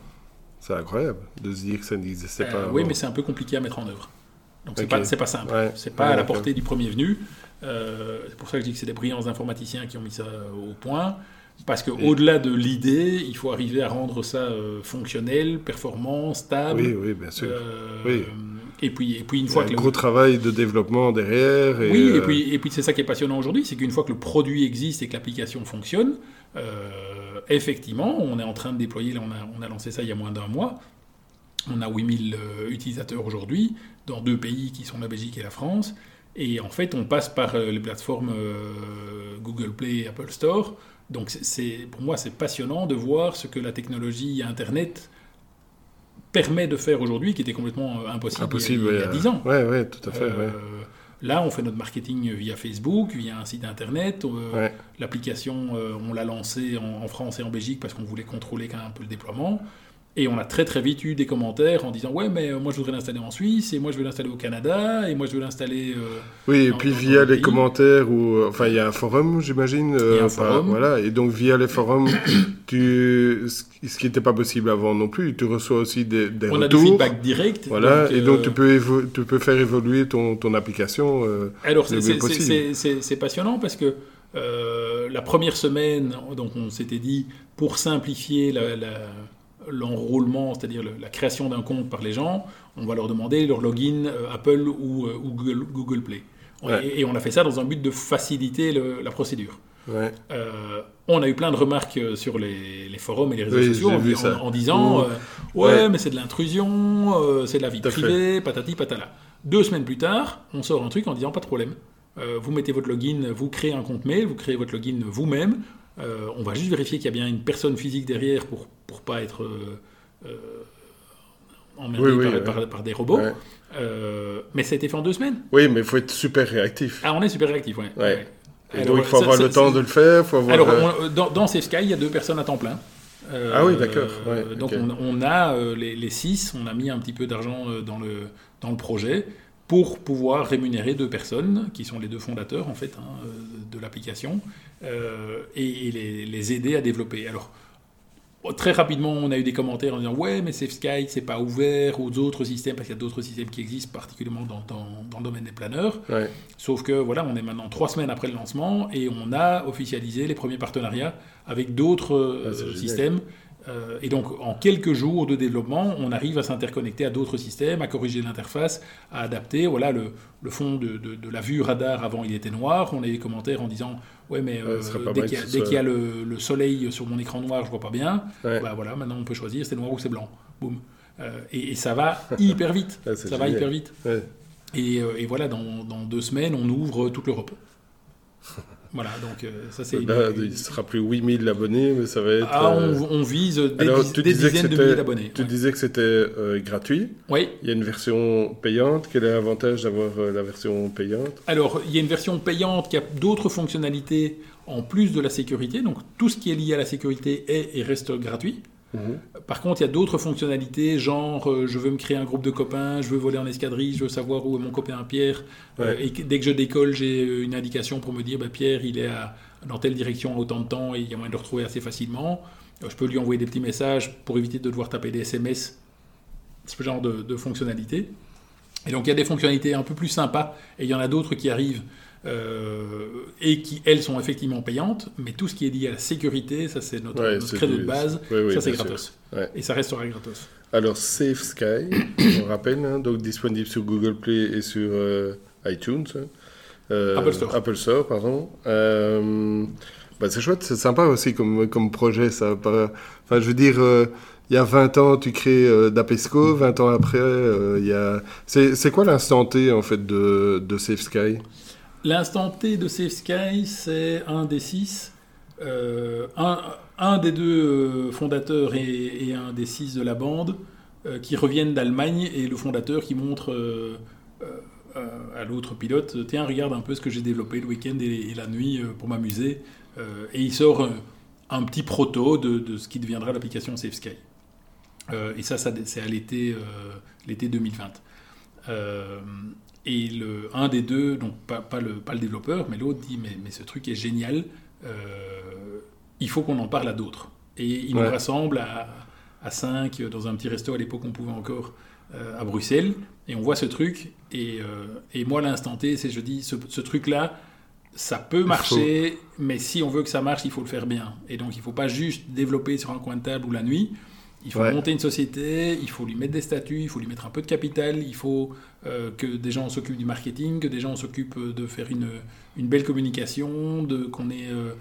C'est incroyable de se dire que ça n'existait pas euh, avant. Oui, mais c'est un peu compliqué à mettre en œuvre. Donc c'est pas, pas simple. c'est pas à la portée du premier venu. c'est pour ça que je dis que c'est des brillants informaticiens qui ont mis ça au point. Parce qu'au-delà de l'idée, il faut arriver à rendre ça euh, fonctionnel, performant, stable. Oui, oui, bien sûr. Euh, et, puis, et puis une fois il y a que... Un gros travail de développement derrière. Et oui, et euh, puis, et puis c'est ça qui est passionnant aujourd'hui, c'est qu'une fois que le produit existe et que l'application fonctionne, effectivement, on est en train de déployer, là on a, on a lancé ça il y a moins d'un mois, on a 8000 utilisateurs aujourd'hui, dans deux pays qui sont la Belgique et la France, et en fait on passe par les plateformes Google Play et Apple Store, donc c'est, pour moi, c'est passionnant de voir ce que la technologie Internet permet de faire aujourd'hui, qui était complètement euh, impossible, il, y a, 10 ans. Oui, ouais, tout à fait. Euh, là, on fait notre marketing via Facebook, via un site Internet. Euh, l'application, on l'a lancée en, en, France et en Belgique parce qu'on voulait contrôler quand même un peu le déploiement. Et on a très très vite eu des commentaires en disant ouais mais euh, moi je voudrais l'installer en Suisse et moi je veux l'installer au Canada et moi je veux l'installer. Euh, oui et puis via les commentaires ou euh, enfin il y a un forum j'imagine. Voilà et donc via les forums (coughs) tu ce qui n'était pas possible avant non plus tu reçois aussi des, des on retours. On a du feedback direct. Voilà et donc tu peux tu peux faire évoluer ton, ton application. Alors c'est passionnant parce que la première semaine donc on s'était dit pour simplifier la, la l'enrôlement, c'est-à-dire la création d'un compte par les gens, on va leur demander leur login euh, Apple ou, euh, Google, Play. Et, on a fait ça dans un but de faciliter la procédure. on a eu plein de remarques sur les, forums et les réseaux sociaux en, disant Ouais, mais c'est de l'intrusion, c'est de la vie privée, patati patala. Deux semaines plus tard, on sort un truc en disant Pas de problème. vous mettez votre login, vous créez un compte mail, vous créez votre login vous-même. On va juste vérifier qu'il y a bien une personne physique derrière pour ne pas être emmerdé par, des robots. Euh, mais ça a été fait en deux semaines. Oui, mais il faut être super réactif. Ah, on est super réactif, oui. Ouais. donc il faut avoir le temps de le faire. Faut avoir Alors, euh, dans, dans Sky, il y a deux personnes à temps plein. Euh, ah oui, d'accord. donc on, a les, six, on a mis un petit peu d'argent dans le, dans le projet pour pouvoir rémunérer deux personnes, qui sont les deux fondateurs en fait hein, de l'application, et, les, les, aider à développer. Alors, Très rapidement, on a eu des commentaires en disant ouais, mais SafeSky c'est pas ouvert aux autres systèmes parce qu'il y a d'autres systèmes qui existent, particulièrement dans, dans, le domaine des planeurs. Sauf que voilà, on est maintenant trois semaines après le lancement et on a officialisé les premiers partenariats avec d'autres ah, euh, systèmes. Euh, et donc, en quelques jours de développement, on arrive à s'interconnecter à d'autres systèmes, à corriger l'interface, à adapter. Voilà, le, le fond de, de, de, la vue radar avant, il était noir. On a eu des commentaires en disant Ouais, mais euh, dès qu'il y, a le, soleil sur mon écran noir, je vois pas bien. Bah voilà, maintenant on peut choisir c'est noir ou c'est blanc. Boum. Euh, et, ça va hyper vite. (laughs) ça va hyper vite. Et, et, voilà, dans, dans, deux semaines, on ouvre toute l'Europe. (laughs) Voilà, donc ça c'est. Là, il sera plus 8000 abonnés, mais ça va être. Ah, on, vise des, dizaines de milliers d'abonnés. Tu disais que c'était gratuit. Oui. Il y a une version payante. Quel est l'avantage d'avoir la version payante? Alors, il y a une version payante qui a d'autres fonctionnalités en plus de la sécurité. Donc, tout ce qui est lié à la sécurité est et reste gratuit. Mhm. Par contre, il y a d'autres fonctionnalités, genre euh, je veux me créer un groupe de copains, je veux voler en escadrille, je veux savoir où est mon copain Pierre. Euh, et dès que je décolle, j'ai euh, une indication pour me dire bah, Pierre, il est dans telle direction à autant de temps et il y a moyen de le retrouver assez facilement. je peux lui envoyer des petits messages pour éviter de devoir taper des SMS, ce genre de, de fonctionnalités. Et donc il y a des fonctionnalités un peu plus sympas et il y en a d'autres qui arrivent euh, et qui, elles, sont effectivement payantes, mais tout ce qui est lié à la sécurité, ça c'est notre, créneau de base, ça c'est gratos. Et ça restera gratos. Alors Safe Sky, on rappelle, hein, donc disponible sur Google Play et sur euh, iTunes. Hein. Euh, Apple Store. Apple Store, pardon. Bah, c'est chouette, c'est sympa aussi comme, comme projet. Ça. Enfin, je veux dire, il y a 20 ans, tu crées d'Apesco, 20 ans après, il y a... C'est quoi l'instant T, en fait, de, de Safe Sky? L'instant T de Safe Sky, c'est un des six. Euh, un, des deux euh, fondateurs et, un des six de la bande euh, qui reviennent d'Allemagne et le fondateur qui montre à l'autre pilote Tiens, regarde un peu ce que j'ai développé le week-end et, la nuit pour m'amuser. et il sort un petit proto de, ce qui deviendra l'application Safe Sky. et ça, ça c'est à l'été, l'été 2020. Et le, un des deux, donc pas, pas, le, pas le développeur, mais l'autre dit mais, mais, ce truc est génial, euh, il faut qu'on en parle à d'autres. Et il nous rassemble à, à cinq dans un petit resto à l'époque on pouvait encore euh, à Bruxelles, et on voit ce truc. Et, euh, et moi, l'instant T, c'est je dis ce, ce truc-là, ça peut marcher, mais si on veut que ça marche, il faut le faire bien. Et donc il ne faut pas juste développer sur un coin de table ou la nuit. Il faut monter une société, il faut lui mettre des statuts, il faut lui mettre un peu de capital, il faut euh, que des gens s'occupent du marketing, que des gens s'occupent de faire une, une, belle communication, de, qu'on ait euh,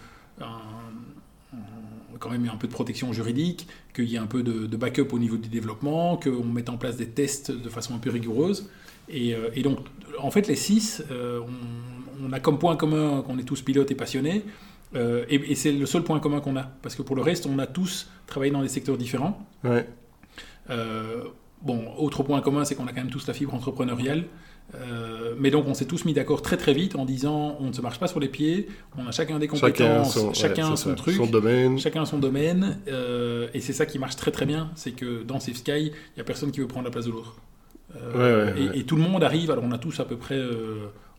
quand même un peu de protection juridique, qu'il y ait un peu de, backup au niveau du développement, qu'on mette en place des tests de façon un peu rigoureuse. Et, euh, et donc, en fait, les six, on, on, a comme point commun qu'on est tous pilotes et passionnés. Euh, et, c'est le seul point commun qu'on a. Parce que pour le reste, on a tous travaillé dans des secteurs différents. Euh, bon, autre point commun, c'est qu'on a quand même tous la fibre entrepreneuriale. Euh, mais donc on s'est tous mis d'accord très très vite en disant on ne se marche pas sur les pieds, on a chacun des compétences, chacun son, truc, son domaine. chacun son domaine, et c'est ça qui marche très très bien, c'est que dans Safe Sky, il n'y a personne qui veut prendre la place de l'autre. et, et, tout le monde arrive, alors on a tous à peu près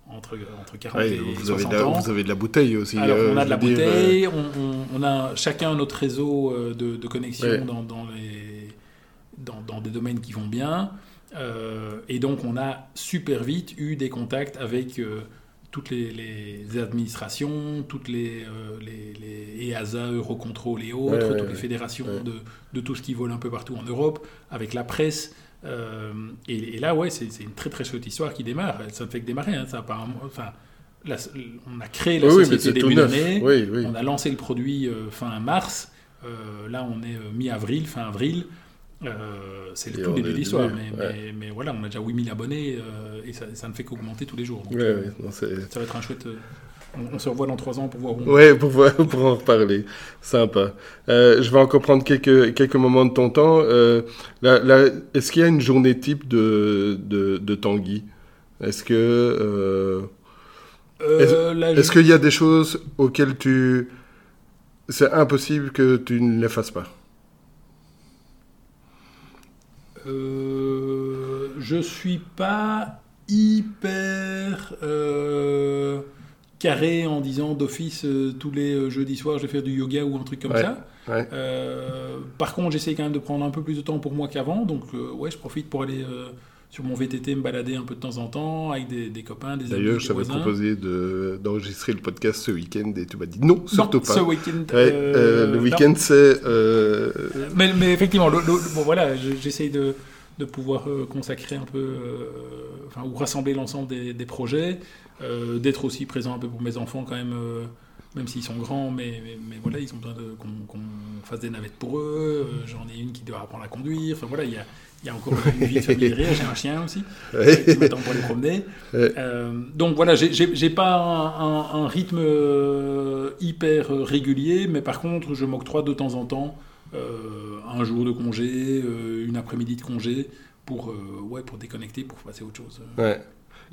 entre, entre 40 et vous 60 avez ans. Vous avez de la bouteille aussi. Alors, on a euh, de la bouteille, on, on, a chacun notre réseau euh, de, de connexion dans, dans, les, dans, dans, des domaines qui vont bien. Euh, et donc, on a super vite eu des contacts avec toutes les, les administrations, toutes les, euh, les, les EASA, Eurocontrol et autres, Ouais, toutes les fédérations de, de tout ce qui vole un peu partout en Europe, avec la presse. Euh, et, et là, ouais, c'est une très très chouette histoire qui démarre. Ça ne fait que démarrer. Hein, ça enfin, la- on a créé la Oui, société début d'année. Oui, oui. On a lancé le produit euh, fin mars. Euh, là, on est euh, mi-avril, fin avril. C'est le Et tout début de l'histoire. Mais, ouais. mais, mais voilà, on a déjà 8000 abonnés et ça, ça ne fait qu'augmenter tous les jours. Donc, Ouais, ouais, non, c'est- ça va être un chouette. On, on se revoit dans 3 ans pour voir où on Ouais, pour, voir- (laughs) pour en reparler. Sympa. Euh, je vais encore prendre quelques, quelques moments de ton temps. Euh, Est-ce qu'il y a une journée type de, de, de Tanguy? Est-ce que euh, est-ce qu'il y a des choses auxquelles tu... C'est impossible que tu ne les fasses pas? Je suis pas hyper carré en disant d'office euh, tous les euh, jeudis soirs je vais faire du yoga ou un truc comme Ouais. ça. Ouais. Euh, par contre, j'essaie quand même de prendre un peu plus de temps pour moi qu'avant, donc euh, ouais, je profite pour aller sur mon VTT me balader un peu de temps en temps avec des, des copains, des amis, D'ailleurs, je t'avais proposé de- d'enregistrer le podcast ce week-end et tu m'as dit non, surtout non, pas. ce week-end. Ouais, le week-end, c'est... Mais, mais effectivement, le- le- bon, voilà, je- j'essaye de, de pouvoir euh, consacrer un peu, euh, enfin, ou rassembler l'ensemble des, des projets, euh, d'être aussi présent un peu pour mes enfants quand même, même s'ils sont grands, mais, mais, mais voilà, ils ont besoin de- qu'on fasse des navettes pour eux. euh, J'en ai une qui doit apprendre à conduire. Enfin voilà, il y a, il y a encore une vie derrière. J'ai un chien aussi (laughs) qui m'attend pour les promener. Euh, donc voilà, j'ai- pas un, un- un rythme hyper régulier, mais par contre, je m'octroie de temps en temps un jour de congé, euh, une après-midi de congé pour, euh, ouais, pour déconnecter, pour passer à autre chose. Ouais.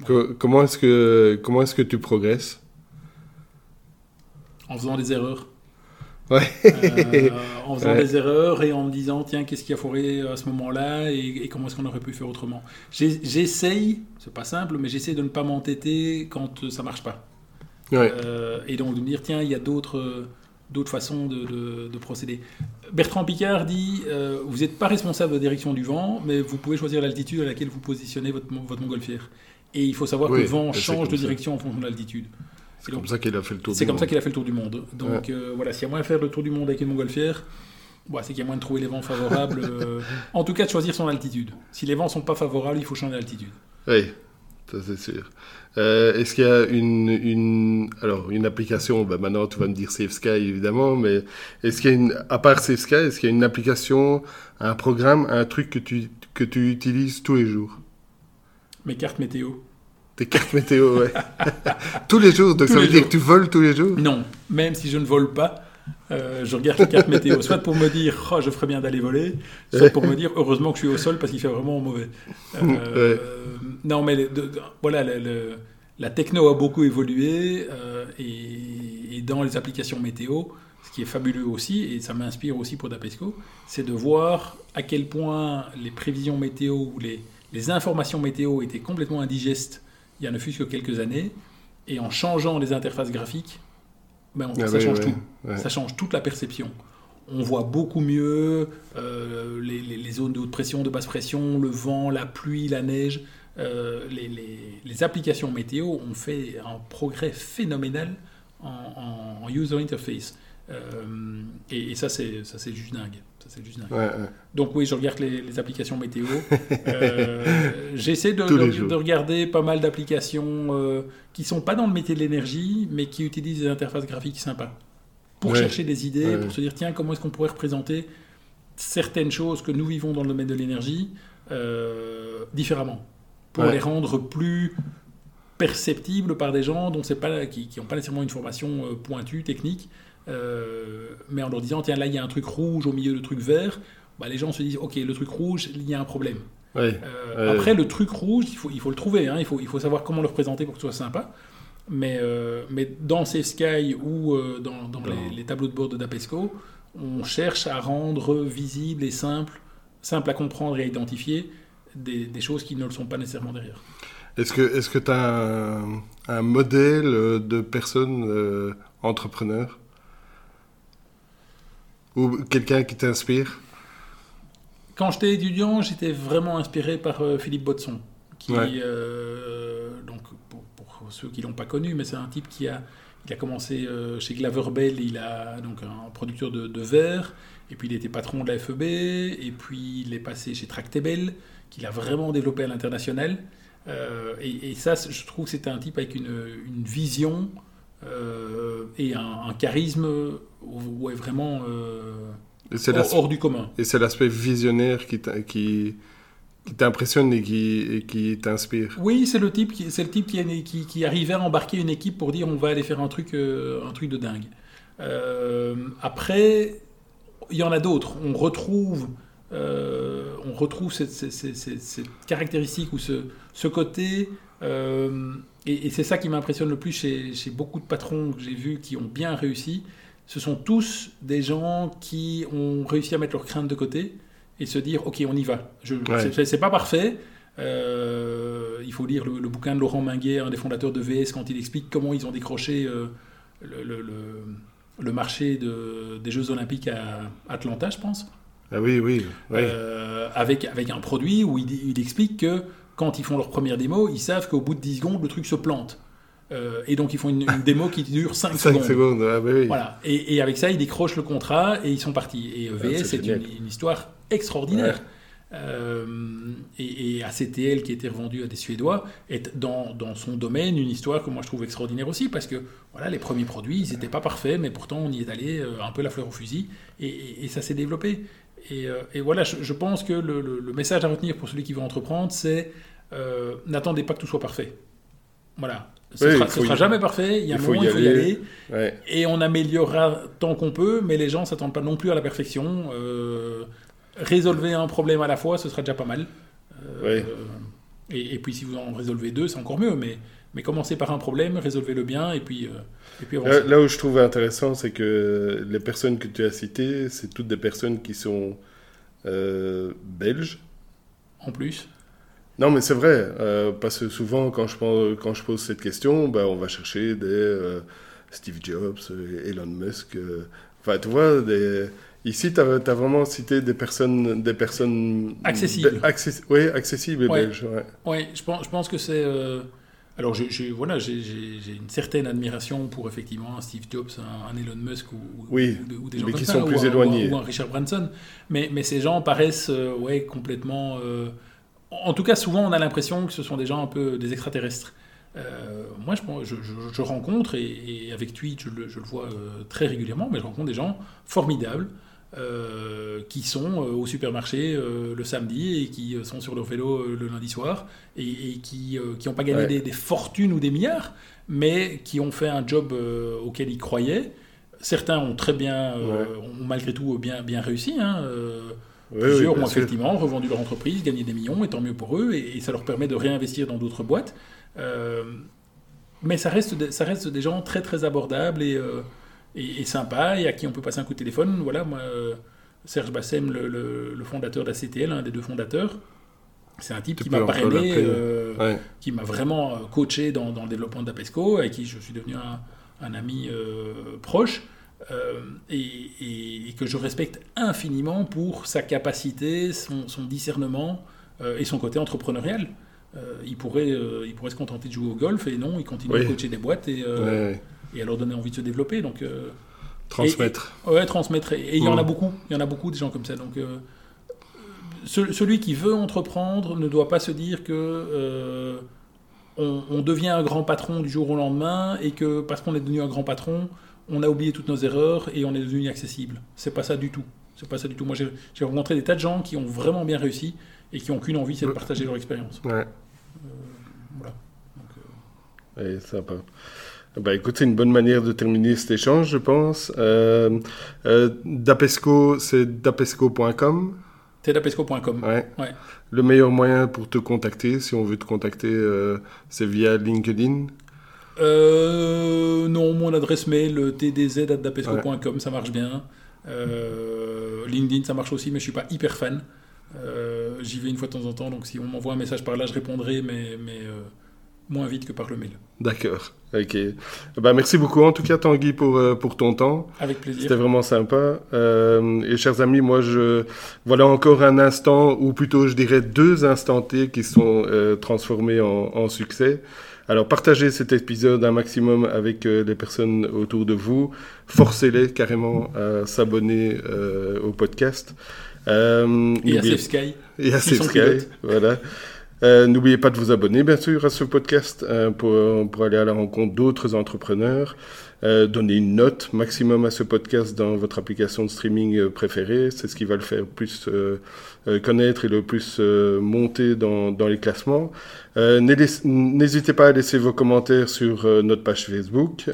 Co- comment est-ce que comment est-ce que tu progresses? En faisant des erreurs. Ouais. Euh, en faisant Ouais. des erreurs et en me disant, tiens, qu'est-ce qui a foiré à ce moment-là et, et comment est-ce qu'on aurait pu faire autrement? J'essaye, c'est pas simple, mais j'essaie de ne pas m'entêter quand euh, ça marche pas. Ouais. Euh, et donc de me dire, tiens, il y a d'autres euh, d'autres façons de, de- de procéder. Bertrand Picard dit, euh, vous n'êtes pas responsable de la direction du vent, mais vous pouvez choisir l'altitude à laquelle vous positionnez votre, votre montgolfière. Et il faut savoir Oui, que le vent change de ça. direction en fonction de l'altitude. C'est comme ça qu'il a fait le tour c'est comme ça qu'il a fait le tour du monde. Donc euh, voilà, s'il y a moyen de faire le tour du monde avec une montgolfière, bah, c'est qu'il y a moyen de trouver les vents favorables. (laughs) euh, en tout cas, de choisir son altitude. Si les vents sont pas favorables, il faut changer d'altitude. Oui, ça c'est sûr. Euh, Est-ce qu'il y a une, une alors une application ben Maintenant, tu vas me dire Safe Sky évidemment, mais est-ce qu'il y a une à part Safe Sky, est-ce qu'il y a une application, un programme, un truc que tu que tu utilises tous les jours? Mes cartes météo. Tes cartes météo, ouais. (laughs) tous les jours. Donc Tous ça veut dire que tu voles tous les jours? Non, même si je ne vole pas, euh, je regarde les cartes météo, soit pour me dire oh, je ferais bien d'aller voler, soit pour me dire heureusement que je suis au sol parce qu'il fait vraiment mauvais. Euh, Non, mais le- de- de- voilà, le- le- la techno a beaucoup évolué euh, et, et dans les applications météo, ce qui est fabuleux aussi, et ça m'inspire aussi pour Dapesco, c'est de voir à quel point les prévisions météo ou les, les informations météo étaient complètement indigestes il y a ne fût-ce que quelques années, et en changeant les interfaces graphiques, ben, on- Ah ça ouais, change ouais, tout. ouais. Ça change toute la perception. On voit beaucoup mieux euh, les, les- les zones de haute pression, de basse pression, le vent, la pluie, la neige. Euh, les, les- les applications météo ont fait un progrès phénoménal en user interface. Euh, et, et ça, c'est ça, c'est juste dingue. Ça, c'est juste dingue. Ouais, ouais. Donc oui, je regarde les, les applications météo. (laughs) Euh, J'essaie de, regarder pas mal d'applications euh, qui sont pas dans le métier de l'énergie, mais qui utilisent des interfaces graphiques sympas. Pour Ouais. chercher des idées, pour se dire, tiens, comment est-ce qu'on pourrait représenter certaines choses que nous vivons dans le domaine de l'énergie euh, différemment, pour les rendre plus perceptibles par des gens dont c'est pas qui n'ont pas nécessairement une formation pointue technique, euh, mais en leur disant tiens là il y a un truc rouge au milieu de truc vert, bah, les gens se disent ok le truc rouge il y a un problème. Ouais. Euh, Ouais. Après le truc rouge il faut il faut le trouver, hein, il faut il faut savoir comment le représenter pour que ce soit sympa. Mais, euh, mais dans Safe Sky ou dans, Les, les tableaux de bord de Dapesco, on cherche à rendre visible et simple, simple à comprendre et à identifier des, des choses qui ne le sont pas nécessairement derrière. Est-ce que tu as un, un modèle de personne entrepreneur? Ou quelqu'un qui t'inspire? Quand j'étais étudiant, j'étais vraiment inspiré par euh, Philippe Botson, qui, Ouais. euh, donc, pour, pour ceux qui l'ont pas connu, mais c'est un type qui a, il a commencé chez Glaver Bell, il a donc un producteur de, de verre, et puis il était patron de la FEB, et puis il est passé chez Tractebel, qu'il a vraiment développé à l'international. Euh, et, ça, je trouve que c'était un type avec une, une vision euh, et un, charisme ouais, vraiment euh, hors, du commun. Et c'est l'aspect visionnaire qui, qui, qui t'impressionne et qui, t'inspire. Oui, c'est le type, qui, c'est le type qui, qui, qui, arrivait à embarquer une équipe pour dire on va aller faire un truc, un truc de dingue. après, il y en a d'autres. On retrouve euh, on retrouve cette, caractéristique ou ce, côté. Euh, et, c'est ça qui m'impressionne le plus chez, beaucoup de patrons que j'ai vus qui ont bien réussi. Ce sont tous des gens qui ont réussi à mettre leurs craintes de côté et se dire ok on y va. Je, C'est pas parfait. Euh, il faut lire le, bouquin de Laurent Minguet, un des fondateurs de VS, quand il explique comment ils ont décroché le, marché des Jeux Olympiques à Atlanta, je pense. Ah oui, oui. Euh, avec, avec un produit où il, explique que quand ils font leur première démo, ils savent qu'au bout de 10 secondes, le truc se plante. Euh, et donc ils font une, démo qui dure 5, 5 (laughs) secondes. ah, bah oui. Voilà. Et, avec ça, ils décrochent le contrat et ils sont partis. Et EVS, c'est une, histoire extraordinaire. Euh, et, ACTL, qui était revendu à des Suédois, est dans, dans, son domaine une histoire que moi je trouve extraordinaire aussi, parce que voilà, les premiers produits, ils n'étaient pas parfaits, mais pourtant on y est allé un peu la fleur au fusil, et, et ça s'est développé. Euh, et, voilà, je, pense que le, message à retenir pour celui qui veut entreprendre, c'est euh, n'attendez pas que tout soit parfait. Voilà. Ce ne sera, jamais parfait, il y a un moment il faut y aller. Et on améliorera tant qu'on peut, mais les gens ne s'attendent pas non plus à la perfection. Euh, résolvez un problème à la fois, ce sera déjà pas mal. et, et, puis si vous en résolvez deux, c'est encore mieux. Mais, mais commencez par un problème, résolvez-le bien, et puis là, où je trouve intéressant, c'est que les personnes que tu as citées, c'est toutes des personnes qui sont euh, belges. En plus Non, mais c'est vrai, euh, parce que souvent, quand je, quand je pose cette question, ben, on va chercher des euh, Steve Jobs, Elon Musk. Enfin, tu vois, des... ici, tu as, vraiment cité des personnes. Des personnes accessibles. Oui, accessibles et belges. Oui, ouais, je, pense, je pense que c'est alors, j'ai voilà, une certaine admiration pour effectivement un Steve Jobs, un, Elon Musk ou, oui, ou, des gens mais qui sont plus éloignés. Ou, un Richard Branson. Mais, mais ces gens paraissent euh, ouais, complètement. Euh, en tout cas, souvent, on a l'impression que ce sont des gens un peu des extraterrestres. Euh, moi, je, je, rencontre, et, avec Twitch, je le, je le vois très régulièrement, mais je rencontre des gens formidables. Euh, qui sont euh, au supermarché euh, le samedi et qui sont sur leur vélo le lundi soir et, qui n'ont pas gagné des, fortunes ou des milliards, mais qui ont fait un job auquel ils croyaient. Certains ont très bien, ont malgré tout bien, bien réussi. Hein, plusieurs ont effectivement revendu leur entreprise, gagné des millions, et tant mieux pour eux, et, ça leur permet de réinvestir dans d'autres boîtes. mais ça reste, ça reste des gens très très abordables et et, sympa et à qui on peut passer un coup de téléphone. Voilà, moi, euh, Serge Bassem, le, le, fondateur d'ACTL, un des deux fondateurs, c'est un type qui m'a parrainé, euh, qui m'a vraiment euh, coaché dans, dans, le développement d'Apesco, avec qui je suis devenu un, un ami proche. Et, et, que je respecte infiniment pour sa capacité, son, son discernement et son côté entrepreneurial. il, pourrait, il pourrait se contenter de jouer au golf et non, il continue à coacher des boîtes et, et à leur donner envie de se développer. Donc, euh, transmettre. ouais, transmettre. Et il y en a beaucoup. Il y en a beaucoup des gens comme ça. Donc, euh, celui qui veut entreprendre ne doit pas se dire que euh, on, devient un grand patron du jour au lendemain et que parce qu'on est devenu un grand patron, on a oublié toutes nos erreurs et on est devenu accessible. C'est pas ça du tout. C'est pas ça du tout. Moi, j'ai rencontré des tas de gens qui ont vraiment bien réussi et qui n'ont qu'une envie, c'est de partager leur expérience. Ouais. voilà. Donc, sympa. Bah, écoute, c'est une bonne manière de terminer cet échange, je pense. Euh, euh, Dapesco, c'est dapesco.com. C'est dapesco.com. Ouais. Le meilleur moyen pour te contacter, si on veut te contacter, euh, c'est via LinkedIn euh, Non, mon adresse mail, tdz.dapesco.com, ça marche bien. LinkedIn, ça marche aussi, mais je suis pas hyper fan. J'y vais une fois de temps en temps, donc si on m'envoie un message par là, je répondrai, mais, mais moins vite que par le mail. D'accord. Ok. Bah, merci beaucoup en tout cas Tanguy pour, euh, pour ton temps. Avec plaisir. C'était vraiment sympa. Euh, et chers amis, moi je voilà encore un instant, ou plutôt je dirais deux instants T qui sont euh, transformés en, en, succès. Alors partagez cet épisode un maximum avec les personnes autour de vous. Forcez-les carrément à s'abonner au podcast. Euh, et à Sky. Et à Sky, voilà. Euh, n'oubliez pas de vous abonner, bien sûr, à ce podcast euh, pour, pour, aller à la rencontre d'autres entrepreneurs. Euh, donnez une note maximum à ce podcast dans votre application de streaming euh, préférée. C'est ce qui va le faire plus connaître et le plus monter dans, les classements. N'hésitez pas à laisser vos commentaires sur notre page Facebook,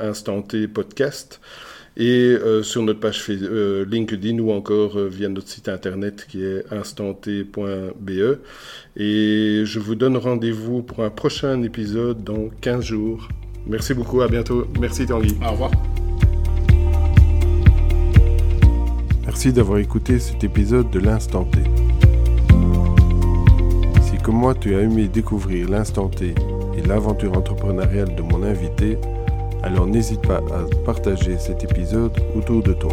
Instant T Podcast et euh, sur notre page euh, LinkedIn ou encore euh, via notre site internet qui est instanté.be. Et je vous donne rendez-vous pour un prochain épisode dans 15 jours. Merci beaucoup, à bientôt. Merci Tanguy. Au revoir. Merci d'avoir écouté cet épisode de l'Instant T. Si comme moi tu as aimé découvrir l'Instant T et l'aventure entrepreneuriale de mon invité, alors n'hésite pas à partager cet épisode autour de toi.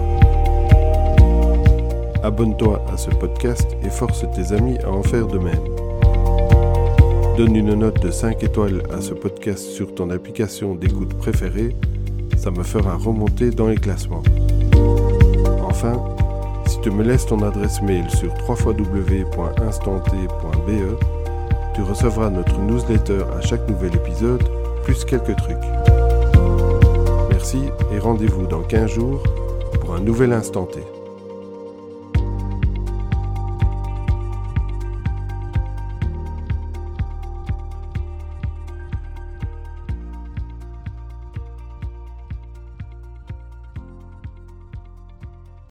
Abonne-toi à ce podcast et force tes amis à en faire de même. Donne une note de 5 étoiles à ce podcast sur ton application d'écoute préférée, ça me fera remonter dans les classements. Enfin, si tu me laisses ton adresse mail sur www.instanté.be, tu recevras notre newsletter à chaque nouvel épisode, plus quelques trucs et rendez-vous dans 15 jours pour un nouvel instant T.